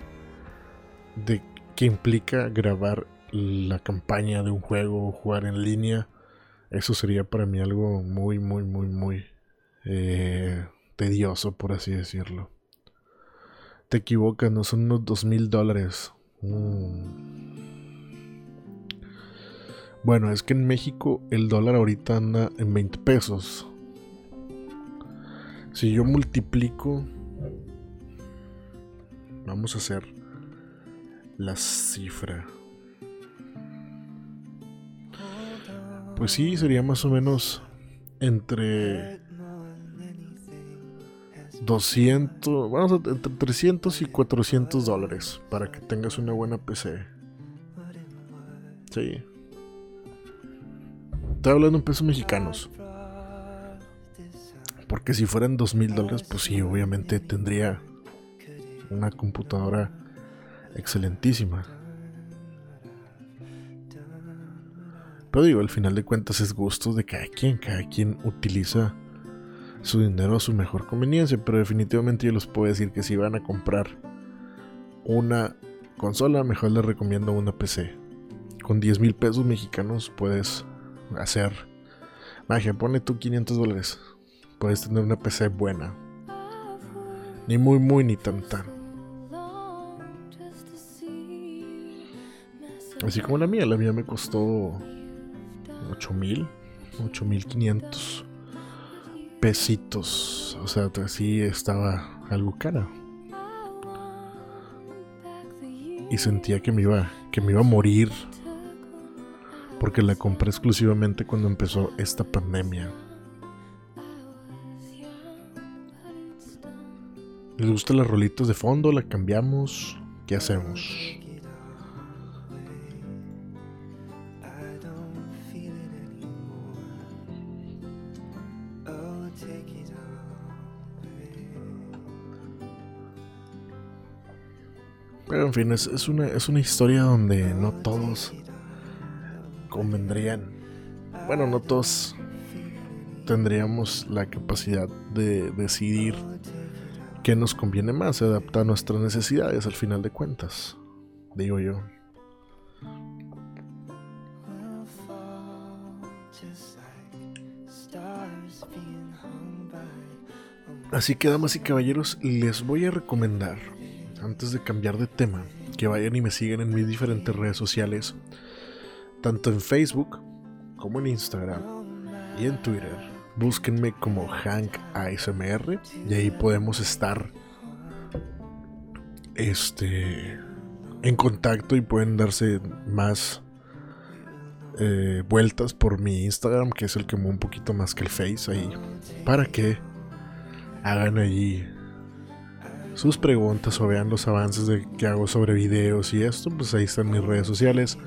de que implica grabar la campaña de un juego o jugar en línea. Eso sería para mí algo muy muy muy muy eh, tedioso por así decirlo te equivocas no son unos dos mil dólares Mm. bueno es que en México el dólar ahorita anda en 20 pesos si yo multiplico, vamos a hacer la cifra. Pues sí, sería más o menos entre 200, vamos a, entre 300 y 400 dólares para que tengas una buena PC. Sí. Estoy hablando en pesos mexicanos. Porque si fueran dos mil dólares, pues sí, obviamente tendría una computadora excelentísima. Pero digo, al final de cuentas es gusto de cada quien, cada quien utiliza su dinero a su mejor conveniencia, pero definitivamente yo les puedo decir que si van a comprar una consola, mejor les recomiendo una PC. Con 10 mil pesos mexicanos puedes hacer magia, pone tú 500 dólares puedes tener una PC buena. Ni muy muy ni tan tan. Así como la mía, la mía me costó 8000, 8500 pesitos. O sea, así estaba algo cara. Y sentía que me iba que me iba a morir porque la compré exclusivamente cuando empezó esta pandemia. ¿Les gustan las rolitos de fondo? ¿La cambiamos? ¿Qué hacemos? Pero en fin, es, es, una, es una historia donde no todos convendrían. Bueno, no todos tendríamos la capacidad de decidir qué nos conviene más, se adapta a nuestras necesidades al final de cuentas, digo yo. Así que damas y caballeros, les voy a recomendar, antes de cambiar de tema, que vayan y me sigan en mis diferentes redes sociales, tanto en Facebook como en Instagram y en Twitter. Búsquenme como Hank ASMR y ahí podemos estar este en contacto y pueden darse más eh, vueltas por mi Instagram que es el que un poquito más que el Face ahí para que hagan allí sus preguntas o vean los avances de que hago sobre videos y esto, pues ahí están mis redes sociales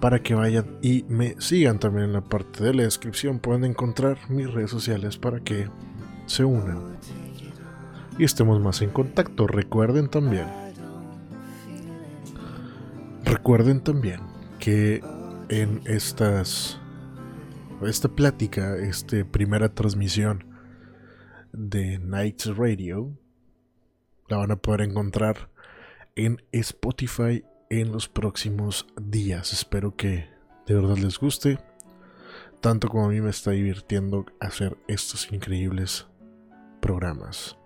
para que vayan y me sigan también en la parte de la descripción. Pueden encontrar mis redes sociales para que se unan y estemos más en contacto. Recuerden también, recuerden también que en estas esta plática, esta primera transmisión de Nights Radio, la van a poder encontrar en Spotify en los próximos días. Espero que de verdad les guste, tanto como a mí me está divirtiendo hacer estos increíbles programas.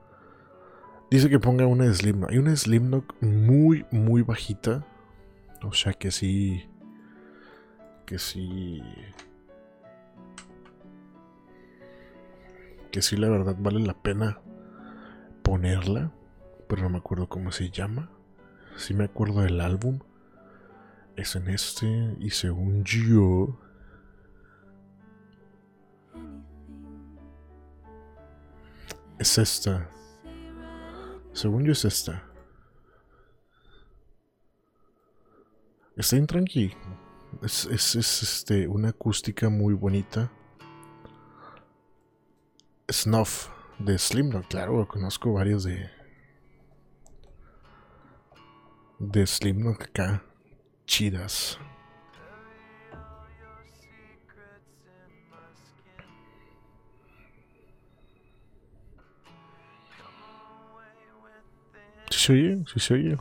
Dice que ponga una Slipknot. Hay una Slipknot muy, muy bajita. O sea que sí. Que sí. Que sí, la verdad vale la pena ponerla. Pero no me acuerdo cómo se llama. Sí me acuerdo del álbum. Es en este. Y según yo. Es esta. Según yo es esta. Está en tranqui. Es, es, es, este, una acústica muy bonita. Snuff de Slipknot, claro, conozco varios de. De Slipknot acá. Chidas. Si se oye, si se oye.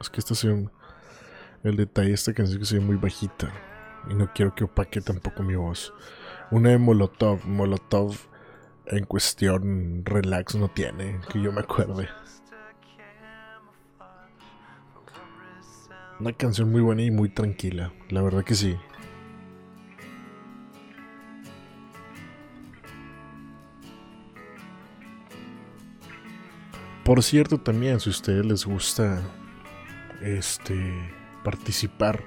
Es que esta un El detalle de esta canción que se ve muy bajita. Y no quiero que opaque tampoco mi voz. Una de Molotov. Molotov en cuestión relax no tiene, que yo me acuerde. Una canción muy buena y muy tranquila, la verdad que sí. Por cierto, también si a ustedes les gusta este participar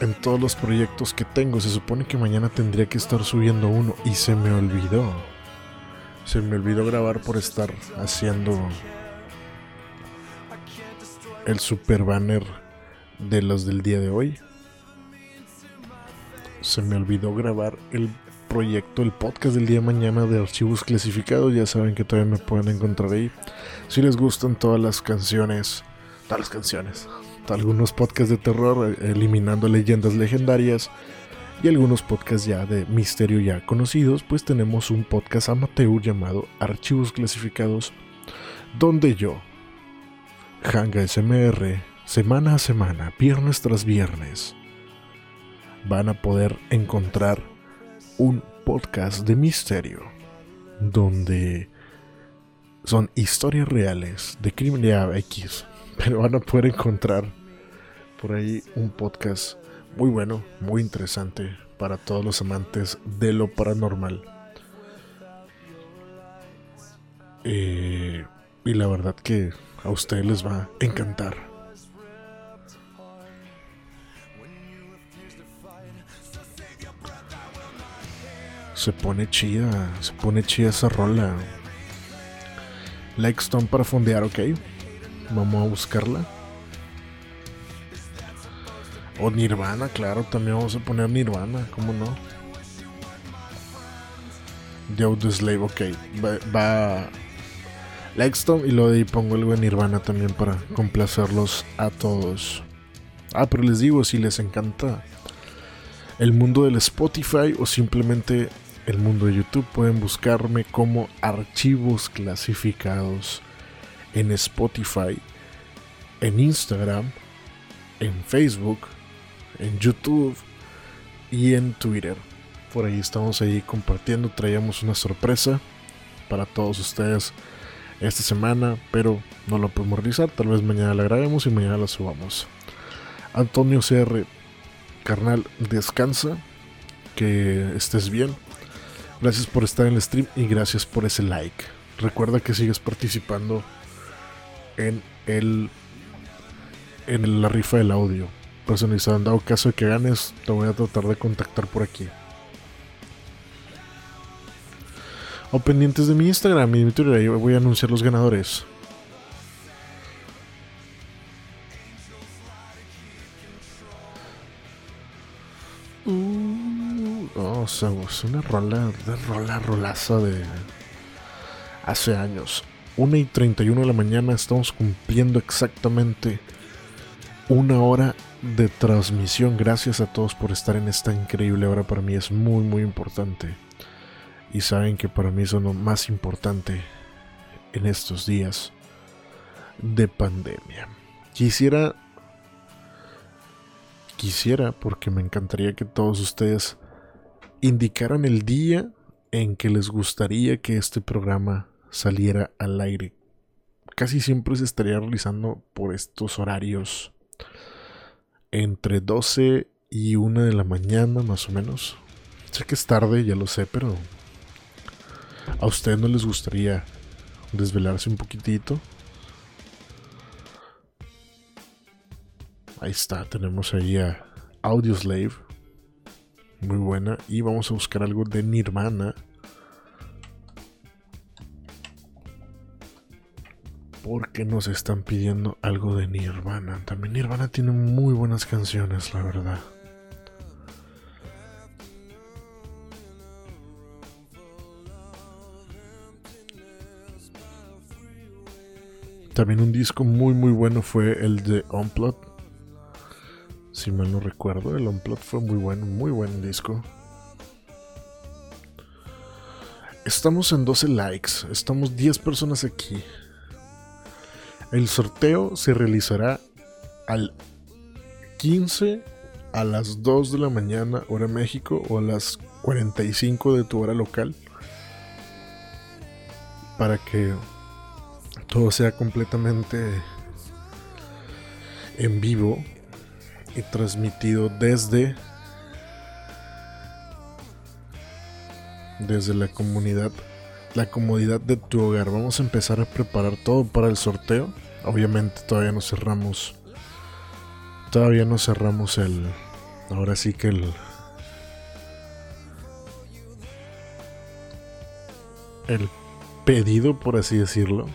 en todos los proyectos que tengo, se supone que mañana tendría que estar subiendo uno y se me olvidó. Se me olvidó grabar por estar haciendo el super banner de los del día de hoy. Se me olvidó grabar el proyecto, el podcast del día de mañana de archivos clasificados. Ya saben que todavía me pueden encontrar ahí. Si les gustan todas las canciones, todas las canciones, algunos podcasts de terror, eh, eliminando leyendas legendarias y algunos podcasts ya de misterio ya conocidos, pues tenemos un podcast amateur llamado Archivos Clasificados, donde yo, Hanga SMR, semana a semana, viernes tras viernes, van a poder encontrar un podcast de misterio donde son historias reales de criminalidad X, pero van a poder encontrar por ahí un podcast muy bueno, muy interesante para todos los amantes de lo paranormal. Eh, y la verdad que a ustedes les va a encantar. Se pone chida, se pone chida esa rola. Like Stone para fondear, ok. Vamos a buscarla. O Nirvana, claro, también vamos a poner Nirvana, ¿cómo no? The Slave, ok. Va, Stone y luego de ahí pongo algo de Nirvana también para complacerlos a todos. Ah, pero les digo, si les encanta el mundo del Spotify o simplemente el mundo de YouTube pueden buscarme como archivos clasificados en Spotify, en Instagram, en Facebook, en YouTube y en Twitter. Por ahí estamos ahí compartiendo, traíamos una sorpresa para todos ustedes esta semana, pero no lo podemos realizar, tal vez mañana la grabemos y mañana la subamos. Antonio CR, carnal, descansa, que estés bien Gracias por estar en el stream y gracias por ese like. Recuerda que sigues participando en el en la rifa del audio personalizado. En dado caso de que ganes, te voy a tratar de contactar por aquí. O pendientes de mi Instagram y mi Twitter, ahí voy a anunciar los ganadores. Uh, oh, es una rola, una rola, rolaza de hace años. 1 y 31 de la mañana estamos cumpliendo exactamente una hora de transmisión. Gracias a todos por estar en esta increíble hora. Para mí es muy, muy importante. Y saben que para mí es lo más importante en estos días de pandemia. Quisiera, quisiera, porque me encantaría que todos ustedes indicaran el día en que les gustaría que este programa saliera al aire. Casi siempre se estaría realizando por estos horarios entre 12 y 1 de la mañana más o menos. Sé que es tarde, ya lo sé, pero ¿a ustedes no les gustaría desvelarse un poquitito? Ahí está, tenemos ahí a Audioslave. Muy buena. Y vamos a buscar algo de Nirvana. Porque nos están pidiendo algo de Nirvana. También Nirvana tiene muy buenas canciones, la verdad. También un disco muy muy bueno fue el de Unplugged. Si mal no recuerdo, el Unplugged fue muy bueno, muy buen disco. Estamos en 12 likes, estamos 10 personas aquí. El sorteo se realizará al 15 a las 2 de la mañana hora México o a las 45 de tu hora local para que todo sea completamente en vivo y transmitido desde desde la comunidad la comodidad de tu hogar. Vamos a empezar a preparar todo para el sorteo. Obviamente todavía no cerramos todavía no cerramos el ahora sí que el el pedido por así decirlo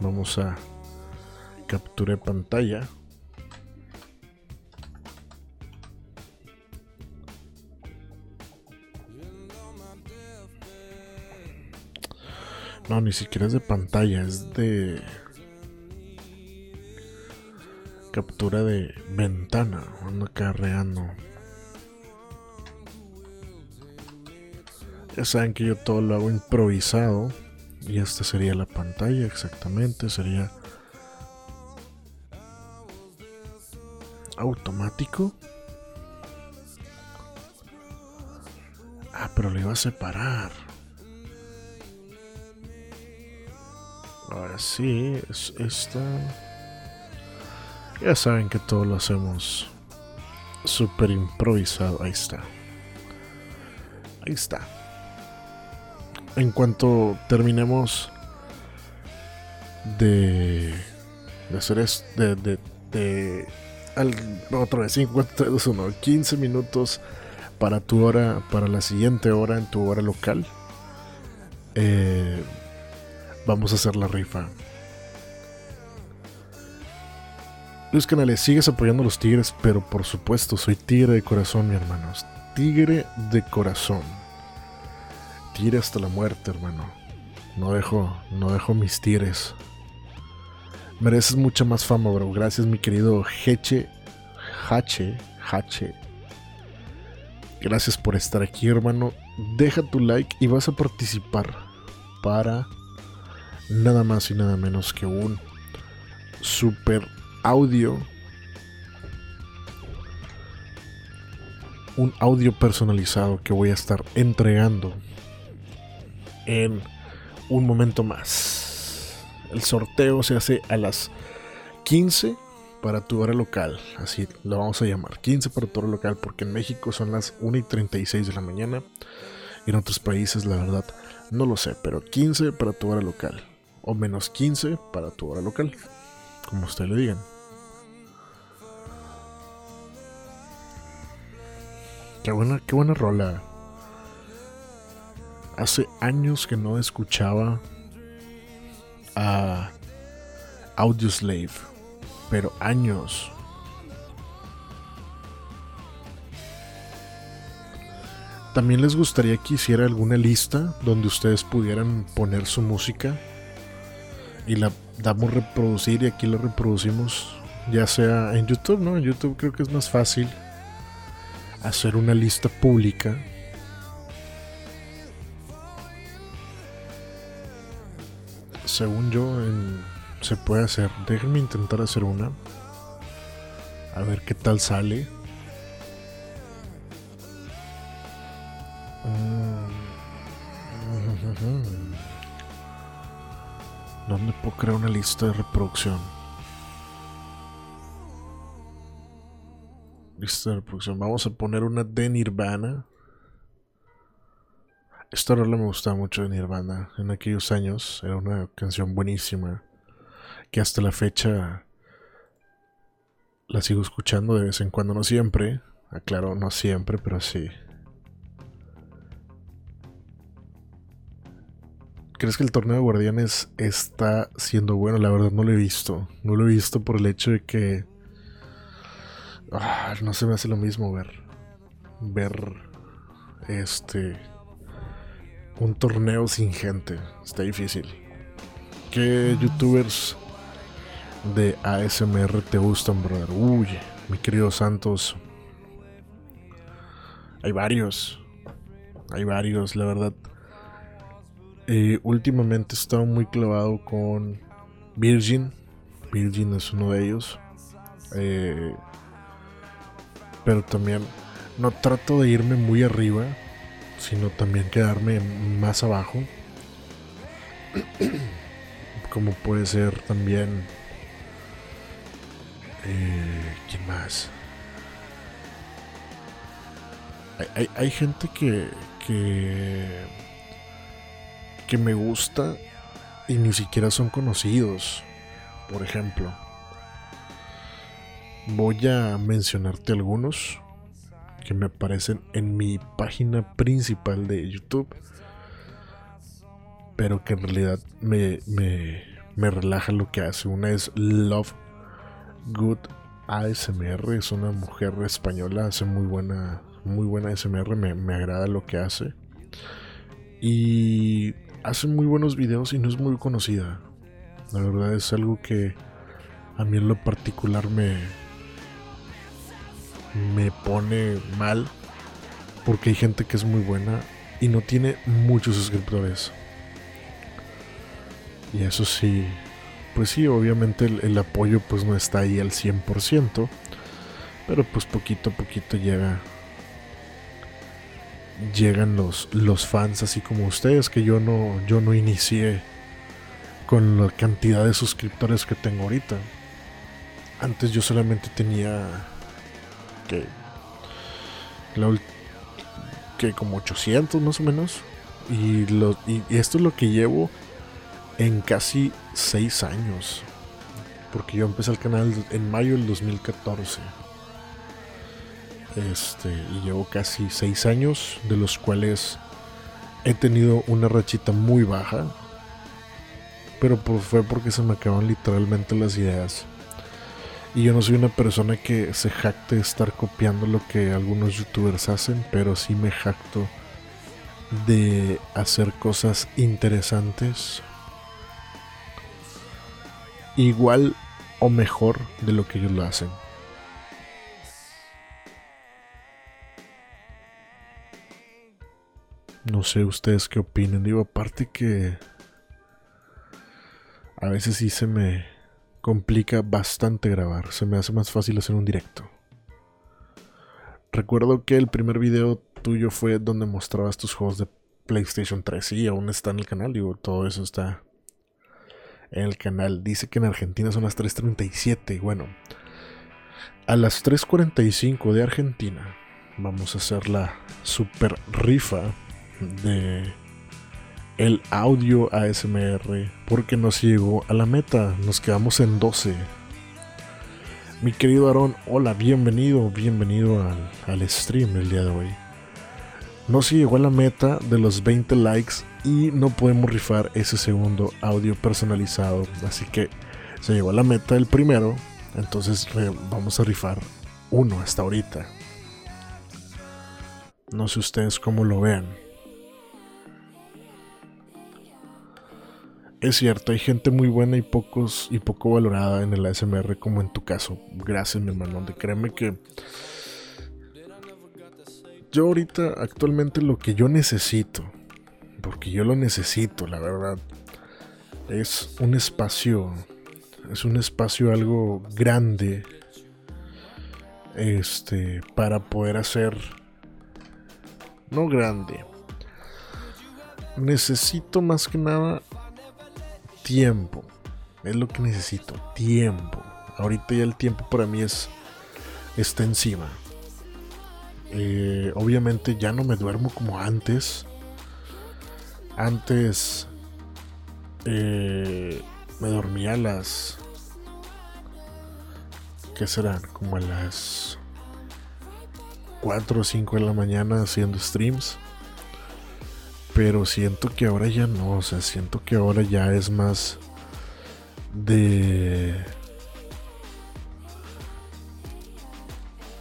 vamos a capturar pantalla No, ni siquiera es de pantalla, es de captura de ventana. Ando carreando. Ya saben que yo todo lo hago improvisado. Y esta sería la pantalla, exactamente. Sería automático. Ah, pero le iba a separar. Ahora sí, es esta. Ya saben que todo lo hacemos súper improvisado. Ahí está. Ahí está. En cuanto terminemos de, de hacer esto, de, de, de al, otra vez, 5, 4, 2, 1, 15 minutos para tu hora, para la siguiente hora en tu hora local. Eh, vamos a hacer la rifa. Luis Canales, sigues apoyando a los Tigres, pero por supuesto, soy tigre de corazón, mi hermanos. Tigre de corazón. Tigre hasta la muerte, hermano. No dejo, no dejo mis tigres. Mereces mucha más fama, bro. Gracias, mi querido Heche. Hache. Hache. Gracias por estar aquí, hermano. Deja tu like y vas a participar para nada más y nada menos que un super audio. Un audio personalizado que voy a estar entregando en un momento más. El sorteo se hace a las 15 para tu hora local, así lo vamos a llamar. 15 para tu hora local, porque en México son las 1 y 36 de la mañana. Y en otros países, la verdad, no lo sé, pero 15 para tu hora local. O menos 15 para tu hora local, como ustedes le digan. Qué buena, qué buena rola. Hace años que no escuchaba a Audioslave, pero años. También les gustaría que hiciera alguna lista donde ustedes pudieran poner su música y la damos reproducir y aquí la reproducimos ya sea en YouTube, ¿no? En YouTube creo que es más fácil hacer una lista pública. Según yo, se puede hacer. Déjenme intentar hacer una. A ver qué tal sale. Mm. ¿Dónde puedo crear una lista de reproducción? Lista de reproducción. Vamos a poner una de Nirvana. Esta rola me gustaba mucho de Nirvana en aquellos años. Era una canción buenísima. Que hasta la fecha la sigo escuchando de vez en cuando, no siempre. Aclaro, no siempre, pero sí. ¿Crees que el torneo de guardianes está siendo bueno? La verdad no lo he visto. No lo he visto por el hecho de que... Ah, no se me hace lo mismo ver... Ver... Este... Un torneo sin gente. Está difícil. ¿Qué youtubers de ASMR te gustan, brother? Uy, mi querido Santos. Hay varios. Hay varios, la verdad. Eh, últimamente he estado muy clavado con Virgin. Virgin es uno de ellos. Eh, pero también no trato de irme muy arriba, sino también quedarme más abajo. Como puede ser también... Eh, ¿Quién más? Hay, hay- hay gente que, que que me gusta y ni siquiera son conocidos. Por ejemplo, voy a mencionarte algunos que me aparecen en mi página principal de YouTube, pero que en realidad me, me, me relaja lo que hace. Una es Love Good ASMR, es una mujer española, hace muy buena, muy buena ASMR, me, me agrada lo que hace. Y hace muy buenos videos y no es muy conocida. La verdad es algo que a mí en lo particular me me pone mal porque hay gente que es muy buena y no tiene muchos suscriptores. Y eso sí, pues sí, obviamente el, apoyo pues no está ahí al 100%, pero pues poquito a poquito llega llegan los, los fans así como ustedes que yo no yo no inicié con la cantidad de suscriptores que tengo ahorita antes yo solamente tenía que la que como 800 más o menos y, lo, y esto es lo que llevo en casi 6 años porque yo empecé el canal en mayo del 2014 este, y llevo casi 6 años, de los cuales he tenido una rachita muy baja. Pero pues fue porque se me acaban literalmente las ideas. Y yo no soy una persona que se jacte de estar copiando lo que algunos youtubers hacen, pero sí me jacto de hacer cosas interesantes. Igual o mejor de lo que ellos lo hacen. No sé ustedes qué opinen. Digo, aparte que a veces sí se me complica bastante grabar. Se me hace más fácil hacer un directo. Recuerdo que el primer video tuyo fue donde mostrabas tus juegos de PlayStation 3. Sí, aún está en el canal. Digo, todo eso está en el canal. Dice que en Argentina son las 3.37. Bueno, a las 3.45 de Argentina vamos a hacer la super rifa de el audio ASMR porque nos llegó a la meta. Nos quedamos en 12. Mi querido Aarón, hola, bienvenido, bienvenido al, al stream el día de hoy. no se llegó a la meta de los 20 likes y no podemos rifar ese segundo audio personalizado. Así que se llegó a la meta del primero, entonces re- vamos a rifar uno hasta ahorita. No sé ustedes cómo lo vean. Es cierto, hay gente muy buena y pocos y poco valorada en el ASMR como en tu caso. Gracias, mi hermano. De créeme que yo ahorita actualmente lo que yo necesito, porque yo lo necesito, la verdad, es un espacio, es un espacio algo grande, este, para poder hacer, no grande, necesito más que nada tiempo, es lo que necesito, tiempo. Ahorita ya el tiempo para mí es está encima. Eh, obviamente ya no me duermo como antes. Antes eh, me dormía a las... ¿Qué serán? Como a las 4 o 5 de la mañana haciendo streams. Pero siento que ahora ya no. O sea, siento que ahora ya es más de...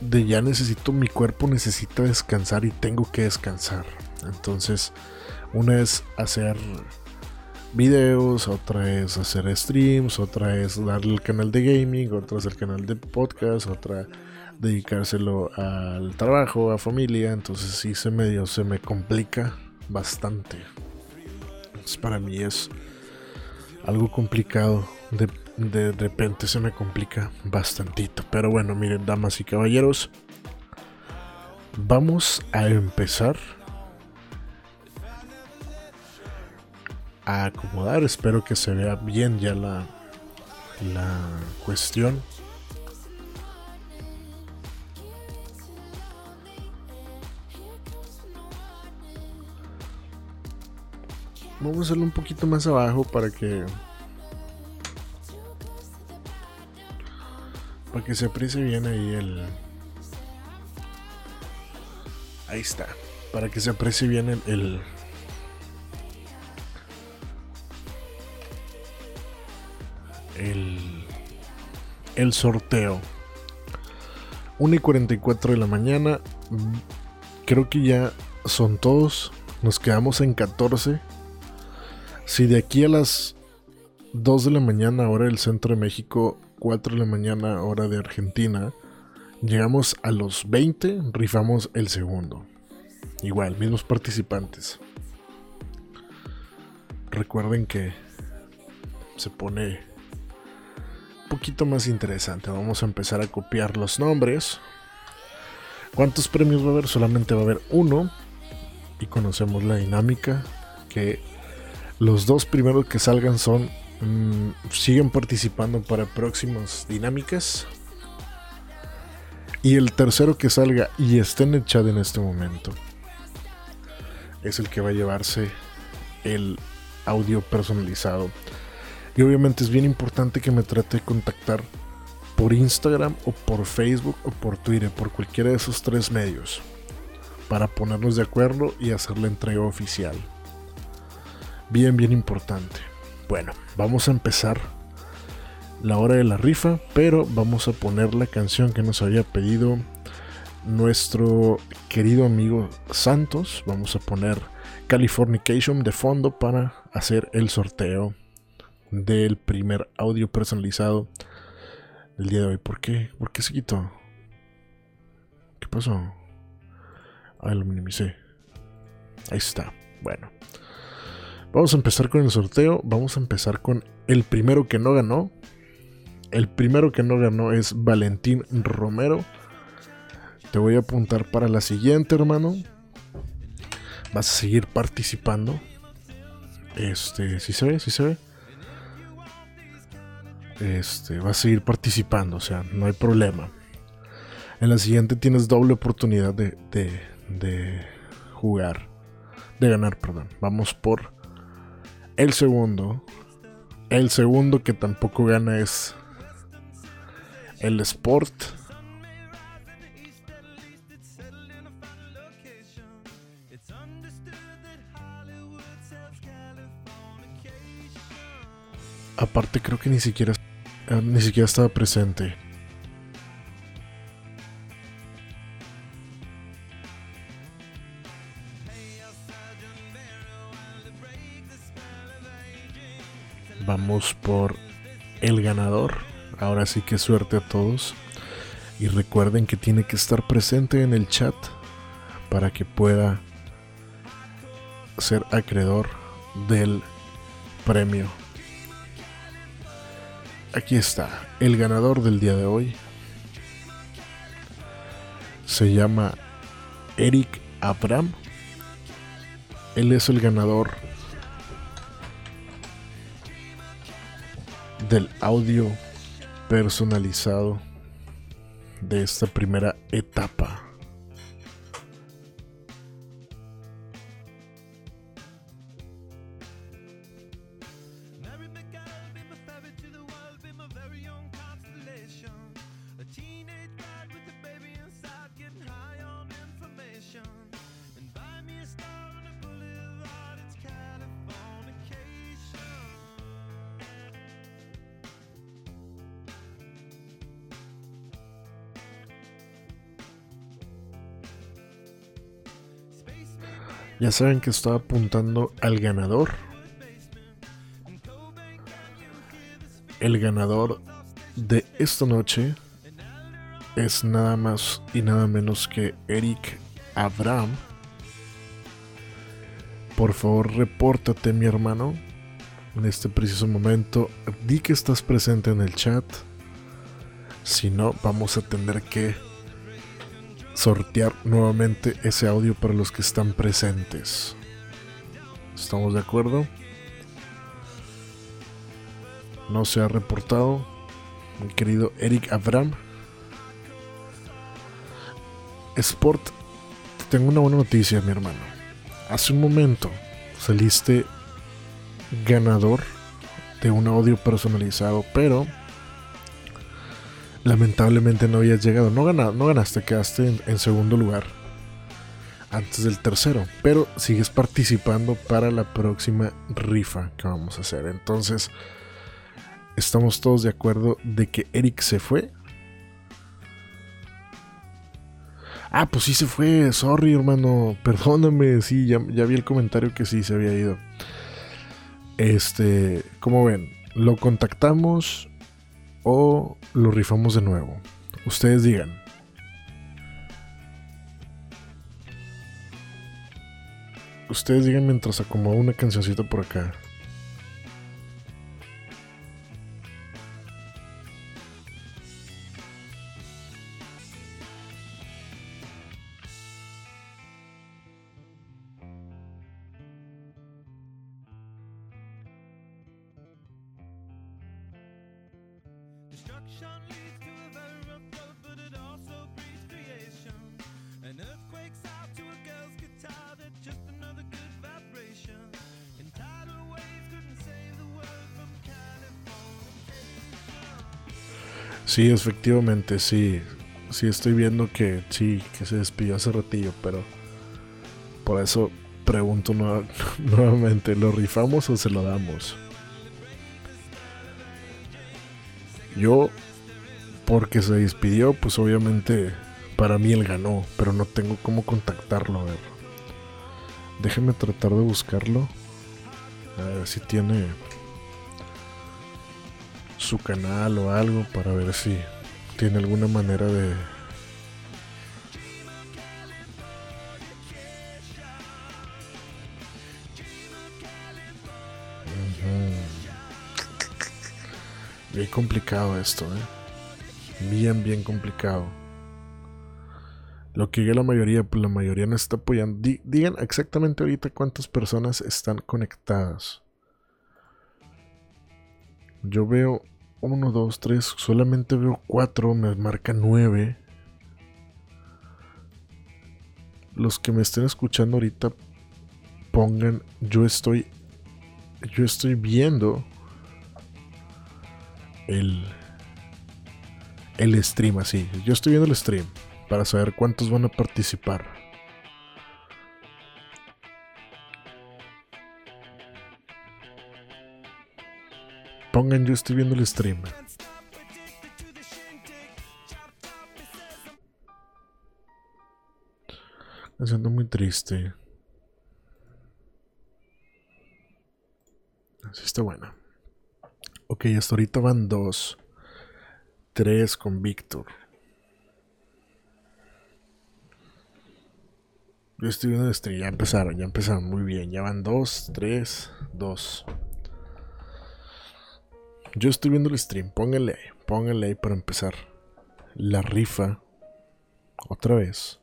de ya necesito, mi cuerpo necesita descansar y tengo que descansar. Entonces, una es hacer videos, otra es hacer streams, otra es darle el canal de gaming, otra es el canal de podcast, otra dedicárselo al trabajo, a familia. Entonces, sí se medio se me complica bastante. Para mí es algo complicado de de repente se me complica bastantito. Pero bueno, miren, damas y caballeros, vamos a empezar a acomodar. Espero que se vea bien ya la, la cuestión. Vamos a hacerlo un poquito más abajo para que Para que se aprecie bien ahí el. Ahí está. Para que se aprecie bien el. el... el, sorteo. 1 y 44 de la mañana. Creo que ya son todos. Nos quedamos en 14. Si de aquí a las 2 de la mañana, hora del centro de México, 4 de la mañana, hora de Argentina, llegamos a los 20, rifamos el segundo. Igual, mismos participantes. Recuerden que se pone un poquito más interesante. Vamos a empezar a copiar los nombres. ¿Cuántos premios va a haber? Solamente va a haber uno. Y conocemos la dinámica. Que los dos primeros que salgan son mm, siguen participando para próximas dinámicas. Y el tercero que salga y esté en el chat en este momento es el que va a llevarse el audio personalizado. Y obviamente es bien importante que me trate de contactar por Instagram o por Facebook o por Twitter, por cualquiera de esos tres medios, para ponernos de acuerdo y hacer la entrega oficial. Bien, bien importante. Bueno, vamos a empezar la hora de la rifa, pero vamos a poner la canción que nos había pedido nuestro querido amigo Santos. Vamos a poner Californication de fondo para hacer el sorteo del primer audio personalizado del día de hoy. ¿Por qué? ¿Por qué se quitó? ¿Qué pasó? Ah, lo minimicé. Ahí está. Bueno. Vamos a empezar con el sorteo. Vamos a empezar con el primero que no ganó. El primero que no ganó es Valentín Romero. Te voy a apuntar para la siguiente, hermano. Vas a seguir participando. Este, si se ve, si se ve. Este, vas a seguir participando, o sea, no hay problema. En la siguiente tienes doble oportunidad de, de, de jugar, de ganar, perdón. Vamos por el segundo. El segundo que tampoco gana es el Sport. Aparte creo que ni siquiera eh, ni siquiera estaba presente. Vamos por el ganador. Ahora sí que suerte a todos. Y recuerden que tiene que estar presente en el chat para que pueda ser acreedor del premio. Aquí está, el ganador del día de hoy se llama Eric Abram. Él es el ganador del audio personalizado de esta primera etapa. Ya saben que estaba apuntando al ganador. El ganador de esta noche es nada más y nada menos que Eric Abraham. Por favor, repórtate, mi hermano. En este preciso momento, di que estás presente en el chat. Si no, vamos a tener que sortear nuevamente ese audio para los que están presentes. ¿Estamos de acuerdo? No se ha reportado mi querido Eric Abram. Sport, te tengo una buena noticia, mi hermano. Hace un momento saliste ganador de un audio personalizado, pero lamentablemente no habías llegado. No, gana- no ganaste, quedaste en, segundo lugar antes del tercero, pero sigues participando para la próxima rifa que vamos a hacer. Entonces, estamos todos de acuerdo de que Eric se fue. Ah, pues sí se fue, sorry hermano, perdóname, sí, ya vi el comentario que sí se había ido. Este, como ven, lo contactamos o lo rifamos de nuevo. Ustedes digan. Ustedes digan mientras acomodo una cancioncita por acá. Sí, efectivamente, sí. Sí, estoy viendo que sí, que se despidió hace ratillo, pero por eso pregunto nueva- nuevamente, ¿lo rifamos o se lo damos? Yo, porque se despidió, pues obviamente para mí él ganó, pero no tengo cómo contactarlo, a ver. Déjenme tratar de buscarlo. A ver si tiene su canal o algo para ver si tiene alguna manera de bien complicado esto eh bien bien complicado. Lo que yo la mayoría pues la mayoría no está apoyando. Di- digan exactamente ahorita cuántas personas están conectadas. Yo veo 1, 2, 3, solamente veo 4, me marca 9. Los que me estén escuchando ahorita pongan yo estoy yo estoy viendo el el stream así. Yo estoy viendo el stream para saber cuántos van a participar. Pongan yo estoy viendo el stream. Me siento muy triste. Así está buena. Ok, hasta ahorita van dos. Tres con Víctor. Yo estoy viendo este, ya empezaron, ya empezaron muy bien. Ya van dos, tres, dos. Yo estoy viendo el stream, pónganle ahí, pónganle ahí para empezar. La rifa. Otra vez.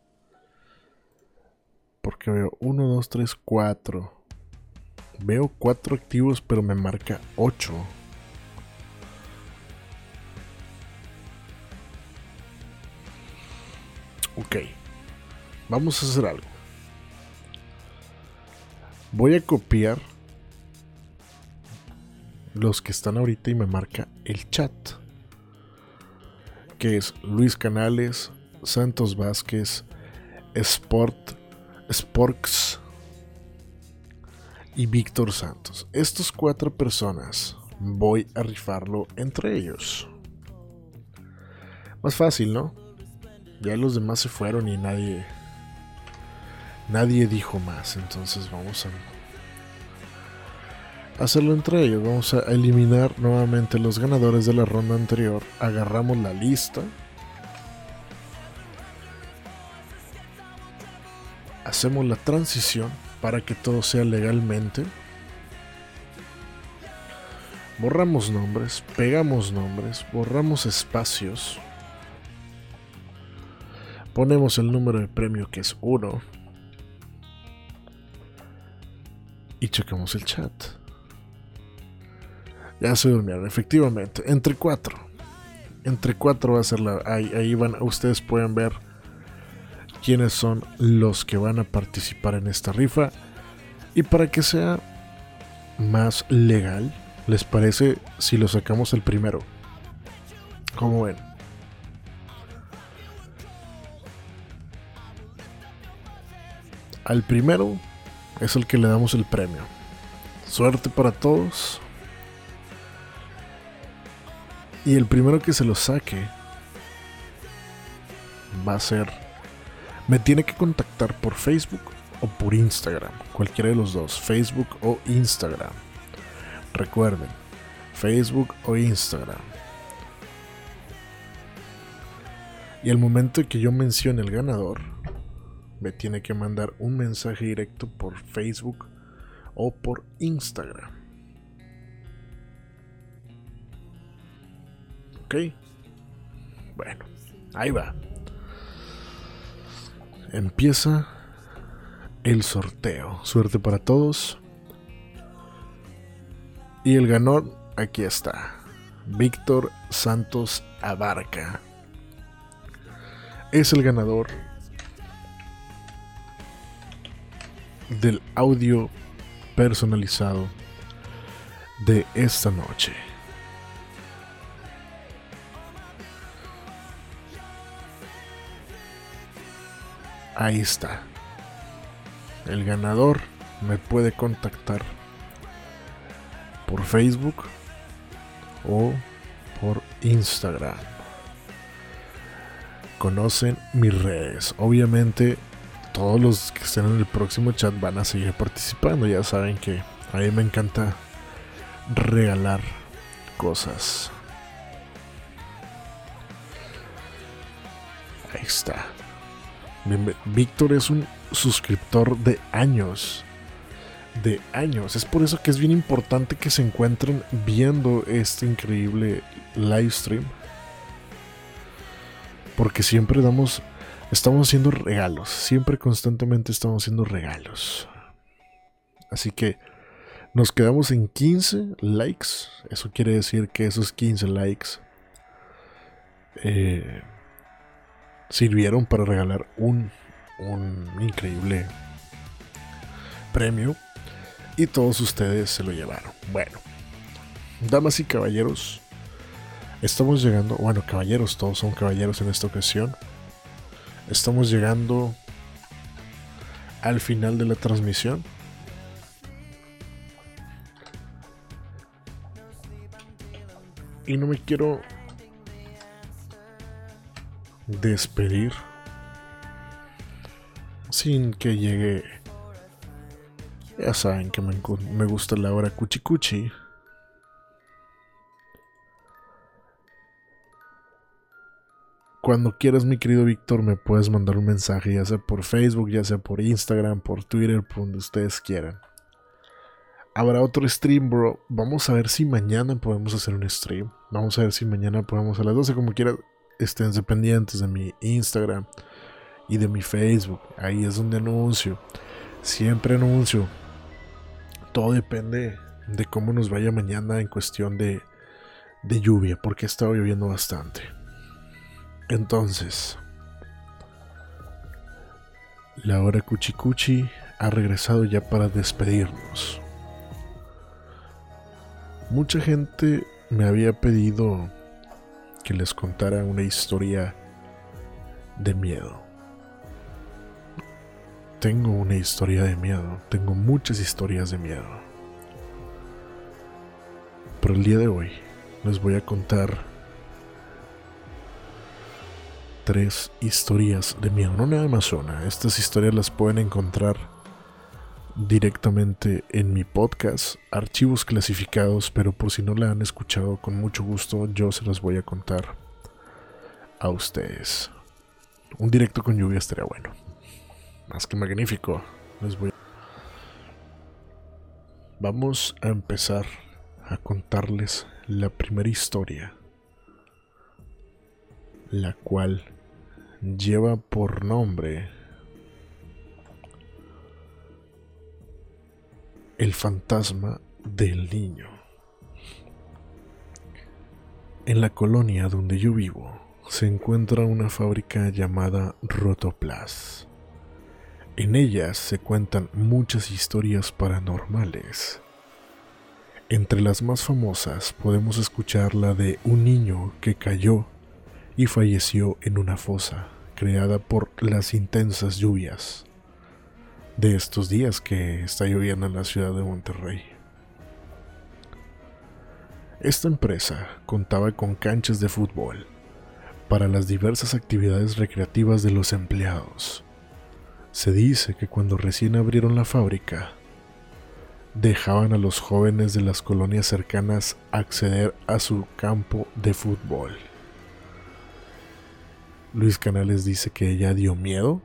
Porque veo 1, 2, 3, 4. Veo 4 activos, pero me marca 8. Ok. Vamos a hacer algo. Voy a copiar los que están ahorita y me marca el chat. Que es Luis Canales, Santos Vázquez, Sport, Sporks y Víctor Santos. Estos cuatro personas voy a rifarlo entre ellos. Más fácil, ¿no? Ya los demás se fueron y nadie nadie dijo más, entonces vamos a hacerlo entre ellos. Vamos a eliminar nuevamente los ganadores de la ronda anterior. Agarramos la lista. Hacemos la transición para que todo sea legalmente. Borramos nombres, pegamos nombres, borramos espacios. Ponemos el número de premio que es 1. Y checamos el chat. Ya se durmieron, efectivamente. Entre 4. Entre 4 va a ser la. Ahí, ahí van. Ustedes pueden ver quiénes son los que van a participar en esta rifa. Y para que sea más legal, ¿les parece si lo sacamos el primero? Como ven. Al primero es el que le damos el premio. Suerte para todos. Y el primero que se lo saque va a ser... Me tiene que contactar por Facebook o por Instagram. Cualquiera de los dos. Facebook o Instagram. Recuerden. Facebook o Instagram. Y al momento que yo mencione el ganador, me tiene que mandar un mensaje directo por Facebook o por Instagram. ¿Ok? Bueno, ahí va. Empieza el sorteo. Suerte para todos. Y el ganador, aquí está. Víctor Santos Abarca. Es el ganador del audio personalizado de esta noche. Ahí está. El ganador me puede contactar por Facebook o por Instagram. Conocen mis redes. Obviamente todos los que estén en el próximo chat van a seguir participando. Ya saben que a mí me encanta regalar cosas. Ahí está. Víctor es un suscriptor de años. De años. Es por eso que es bien importante que se encuentren viendo este increíble live stream. Porque siempre damos Estamos haciendo regalos, siempre constantemente estamos haciendo regalos. Así que nos quedamos en 15 likes. Eso quiere decir que esos 15 likes eh, sirvieron para regalar un, un increíble premio. Y todos ustedes se lo llevaron. Bueno, damas y caballeros, estamos llegando. Bueno, caballeros, todos son caballeros en esta ocasión. Estamos llegando al final de la transmisión. Y no me quiero despedir sin que llegue. Ya saben que me, me gusta la hora cuchi cuchi. Cuando quieras, mi querido Víctor, me puedes mandar un mensaje, ya sea por Facebook, ya sea por Instagram, por Twitter, por donde ustedes quieran. Habrá otro stream, bro. Vamos a ver si mañana podemos hacer un stream. Vamos a ver si mañana podemos a las 12, como quiera, estén pendientes de mi Instagram y de mi Facebook. Ahí es donde anuncio. Siempre anuncio. Todo depende de cómo nos vaya mañana en cuestión de, de lluvia, porque ha estado lloviendo bastante. Entonces, la hora cuchicuchi ha regresado ya para despedirnos. Mucha gente me había pedido que les contara una historia de miedo. Tengo una historia de miedo, tengo muchas historias de miedo. Pero el día de hoy les voy a contar tres historias de miedo, no nada más una. Estas historias las pueden encontrar directamente en mi podcast, archivos clasificados, pero por si no la han escuchado, con mucho gusto yo se las voy a contar a ustedes. Un directo con lluvia estaría bueno. Más que magnífico. Les voy Vamos a empezar a contarles la primera historia, la cual lleva por nombre El fantasma del niño. En la colonia donde yo vivo se encuentra una fábrica llamada Rotoplas. En ellas se cuentan muchas historias paranormales. Entre las más famosas podemos escuchar la de un niño que cayó y falleció en una fosa creada por las intensas lluvias de estos días que está lloviendo en la ciudad de Monterrey. Esta empresa contaba con canchas de fútbol para las diversas actividades recreativas de los empleados. Se dice que cuando recién abrieron la fábrica, dejaban a los jóvenes de las colonias cercanas acceder a su campo de fútbol. Luis Canales dice que ella dio miedo,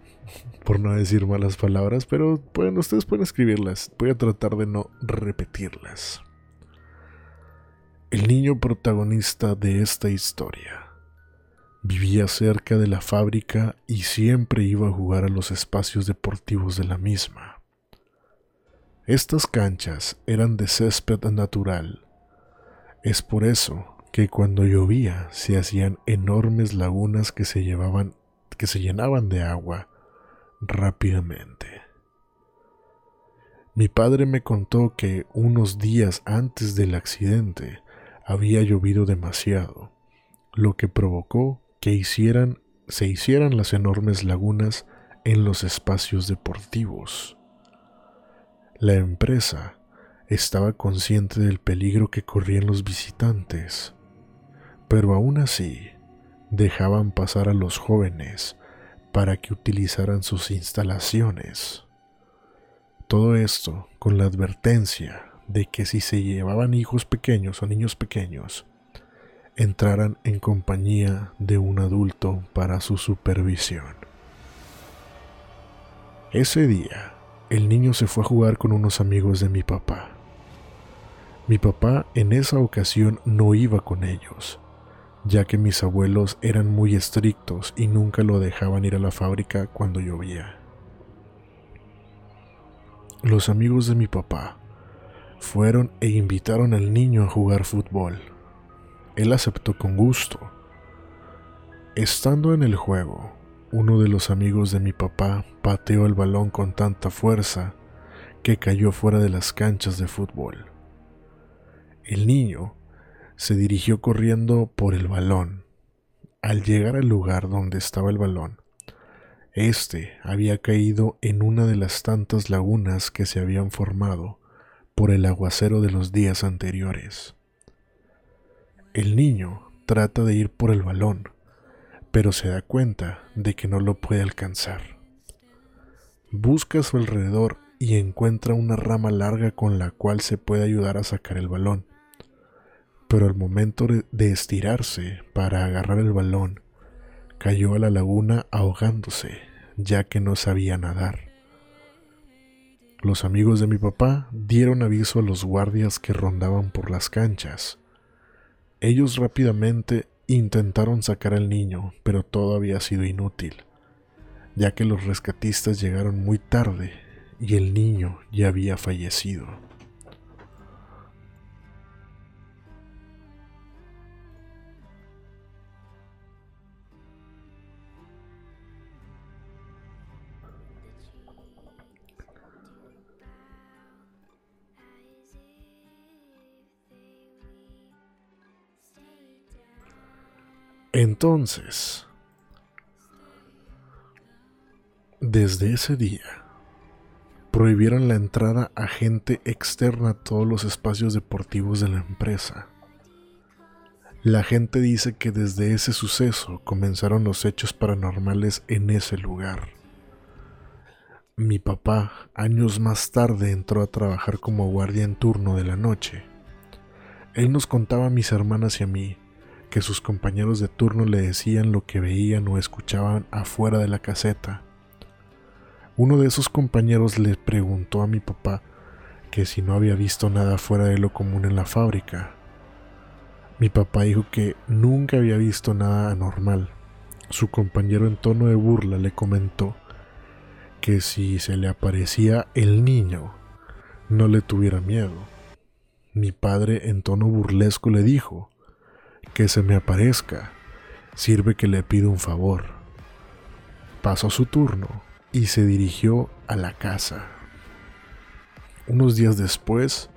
por no decir malas palabras, pero pueden, ustedes pueden escribirlas. Voy a tratar de no repetirlas. El niño protagonista de esta historia vivía cerca de la fábrica y siempre iba a jugar a los espacios deportivos de la misma. Estas canchas eran de césped natural. Es por eso que cuando llovía se hacían enormes lagunas que se llevaban que se llenaban de agua rápidamente. Mi padre me contó que unos días antes del accidente había llovido demasiado, lo que provocó que hicieran, se hicieran las enormes lagunas en los espacios deportivos. La empresa estaba consciente del peligro que corrían los visitantes, pero aún así dejaban pasar a los jóvenes para que utilizaran sus instalaciones. Todo esto con la advertencia de que si se llevaban hijos pequeños o niños pequeños, entraran en compañía de un adulto para su supervisión. Ese día, el niño se fue a jugar con unos amigos de mi papá. Mi papá en esa ocasión no iba con ellos, ya que mis abuelos eran muy estrictos y nunca lo dejaban ir a la fábrica cuando llovía. Los amigos de mi papá fueron e invitaron al niño a jugar fútbol. Él aceptó con gusto. Estando en el juego, uno de los amigos de mi papá pateó el balón con tanta fuerza que cayó fuera de las canchas de fútbol. El niño se dirigió corriendo por el balón. Al llegar al lugar donde estaba el balón, este había caído en una de las tantas lagunas que se habían formado por el aguacero de los días anteriores. el niño trata de ir por el balón, pero se da cuenta de que no lo puede alcanzar. Busca a su alrededor y encuentra una rama larga con la cual se puede ayudar a sacar el balón. Pero al momento de- estirarse para agarrar el balón, cayó a la laguna ahogándose, ya que no sabía nadar. Los amigos de mi papá dieron aviso a los guardias que rondaban por las canchas. Ellos rápidamente intentaron sacar al niño, pero todo había sido inútil, ya que los rescatistas llegaron muy tarde y el niño ya había fallecido. Entonces, desde ese día, prohibieron la entrada a gente externa a todos los espacios deportivos de la empresa. La gente dice que desde ese suceso comenzaron los hechos paranormales en ese lugar. Mi papá, años más tarde, entró a trabajar como guardia en turno de la noche. Él nos contaba a mis hermanas y a mí que sus compañeros de turno le decían lo que veían o escuchaban afuera de la caseta. Uno de esos compañeros le preguntó a mi papá que si no había visto nada fuera de lo común en la fábrica. Mi papá dijo que nunca había visto nada anormal. Su compañero en tono de burla le comentó que si se le aparecía el niño, no le tuviera miedo. Mi padre en tono burlesco le dijo que se me aparezca, sirve que le pido un favor. Pasó su turno y se dirigió a la casa. Unos días después,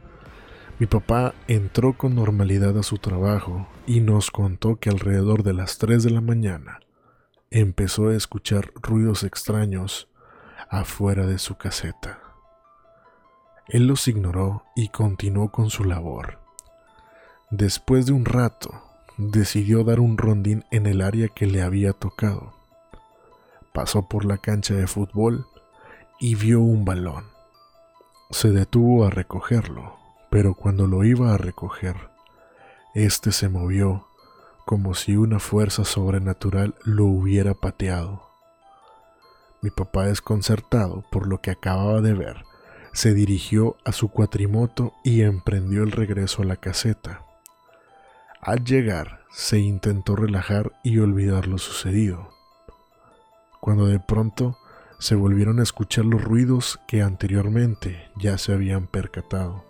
mi papá entró con normalidad a su trabajo y nos contó que alrededor de las 3 de la mañana empezó a escuchar ruidos extraños afuera de su caseta. Él los ignoró y continuó con su labor. Después de un rato, decidió dar un rondín en el área que le había tocado. Pasó por la cancha de fútbol y vio un balón. Se detuvo a recogerlo, pero cuando lo iba a recoger, éste se movió como si una fuerza sobrenatural lo hubiera pateado. Mi papá, desconcertado por lo que acababa de ver, se dirigió a su cuatrimoto y emprendió el regreso a la caseta. Al llegar, se intentó relajar y olvidar lo sucedido, cuando de pronto se volvieron a escuchar los ruidos que anteriormente ya se habían percatado.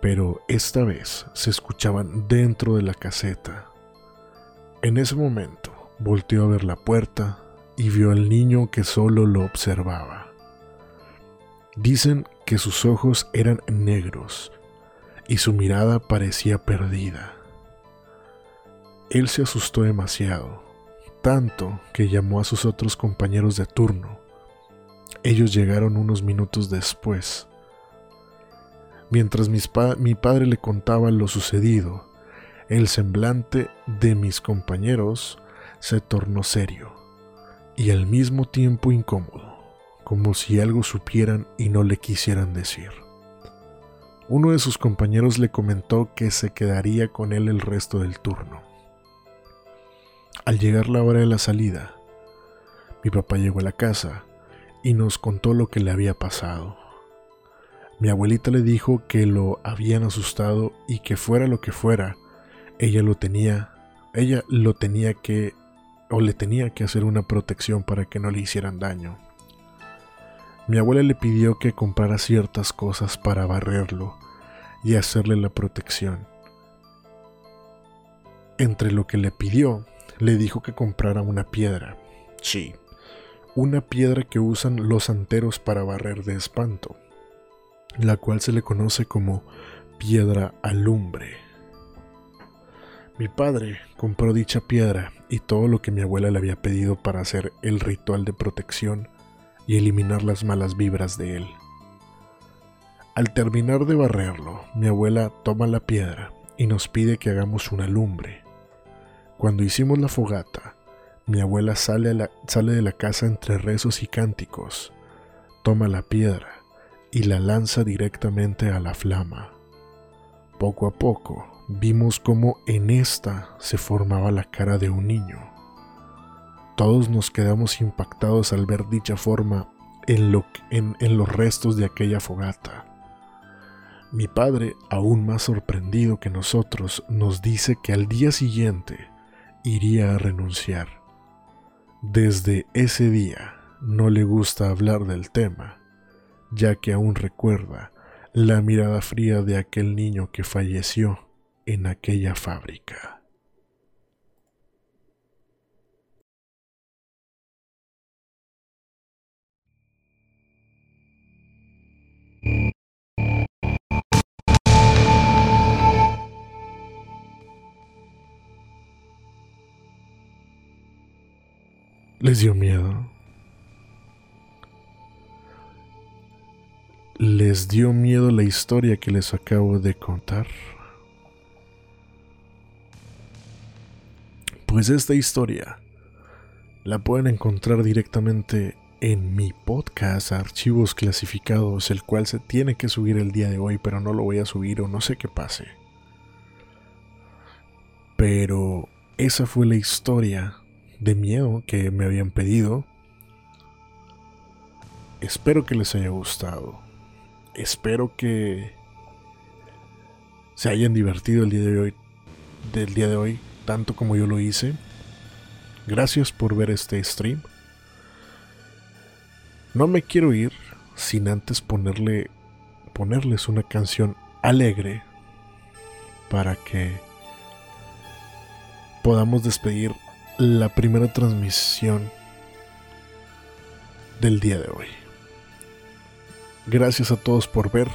Pero esta vez se escuchaban dentro de la caseta. En ese momento volteó a ver la puerta y vio al niño que solo lo observaba. Dicen que sus ojos eran negros y su mirada parecía perdida. Él se asustó demasiado, tanto que llamó a sus otros compañeros de turno. Ellos llegaron unos minutos después. Mientras mi padre le contaba lo sucedido, el semblante de mis compañeros se tornó serio y al mismo tiempo incómodo, como si algo supieran y no le quisieran decir. Uno de sus compañeros le comentó que se quedaría con él el resto del turno. Al llegar la hora de la salida, mi papá llegó a la casa y nos contó lo que le había pasado. Mi abuelita le dijo que lo habían asustado y que fuera lo que fuera, ella lo tenía, ella lo tenía que o le tenía que hacer una protección para que no le hicieran daño. Mi abuela le pidió que comprara ciertas cosas para barrerlo y hacerle la protección. Entre lo que le pidió, le dijo que comprara una piedra. Sí, una piedra que usan los santeros para barrer de espanto, la cual se le conoce como piedra alumbre. Mi padre compró dicha piedra y todo lo que mi abuela le había pedido para hacer el ritual de protección y eliminar las malas vibras de él. Al terminar de barrerlo, mi abuela toma la piedra y nos pide que hagamos una lumbre. Cuando hicimos la fogata, mi abuela sale, sale de la casa entre rezos y cánticos, toma la piedra y la lanza directamente a la flama. Poco a poco vimos cómo en esta se formaba la cara de un niño. Todos nos quedamos impactados al ver dicha forma en, lo, en, en los restos de aquella fogata. Mi padre, aún más sorprendido que nosotros, nos dice que al día siguiente iría a renunciar. Desde ese día no le gusta hablar del tema, ya que aún recuerda la mirada fría de aquel niño que falleció en aquella fábrica. Les dio miedo. ¿Les dio miedo la historia que les acabo de contar? Pues esta historia la pueden encontrar directamente en mi podcast Archivos Clasificados, el cual se tiene que subir el día de hoy, pero no lo voy a subir o no sé qué pase. Pero esa fue la historia de miedo que me habían pedido. Espero que les haya gustado. Espero que se hayan divertido el día de hoy, del día de hoy, tanto como yo lo hice. Gracias por ver este stream. No me quiero ir sin antes ponerle ponerles una canción alegre para que podamos despedir la primera transmisión del día de hoy. Gracias a todos por ver.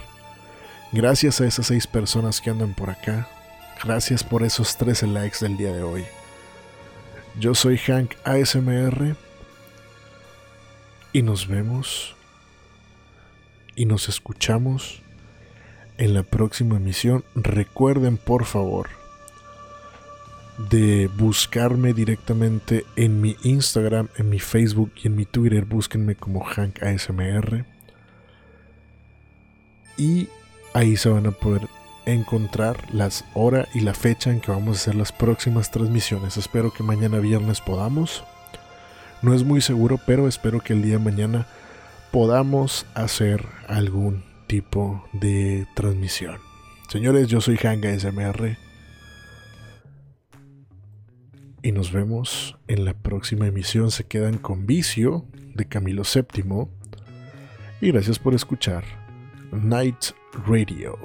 Gracias a esas seis personas que andan por acá. Gracias por esos 13 likes del día de hoy. Yo soy Hank ASMR. Y nos vemos. Y nos escuchamos en la próxima emisión. Recuerden, por favor, de buscarme directamente en mi Instagram, en mi Facebook y en mi Twitter. Búsquenme como Hank ASMR. Y ahí se van a poder encontrar las hora y la fecha en que vamos a hacer las próximas transmisiones. Espero que mañana viernes podamos. No es muy seguro, pero espero que el día de mañana podamos hacer algún tipo de transmisión. Señores, yo soy Hanga SMR. Y nos vemos en la próxima emisión. Se quedan con Vicio de Camilo VII. Y gracias por escuchar Night Radio.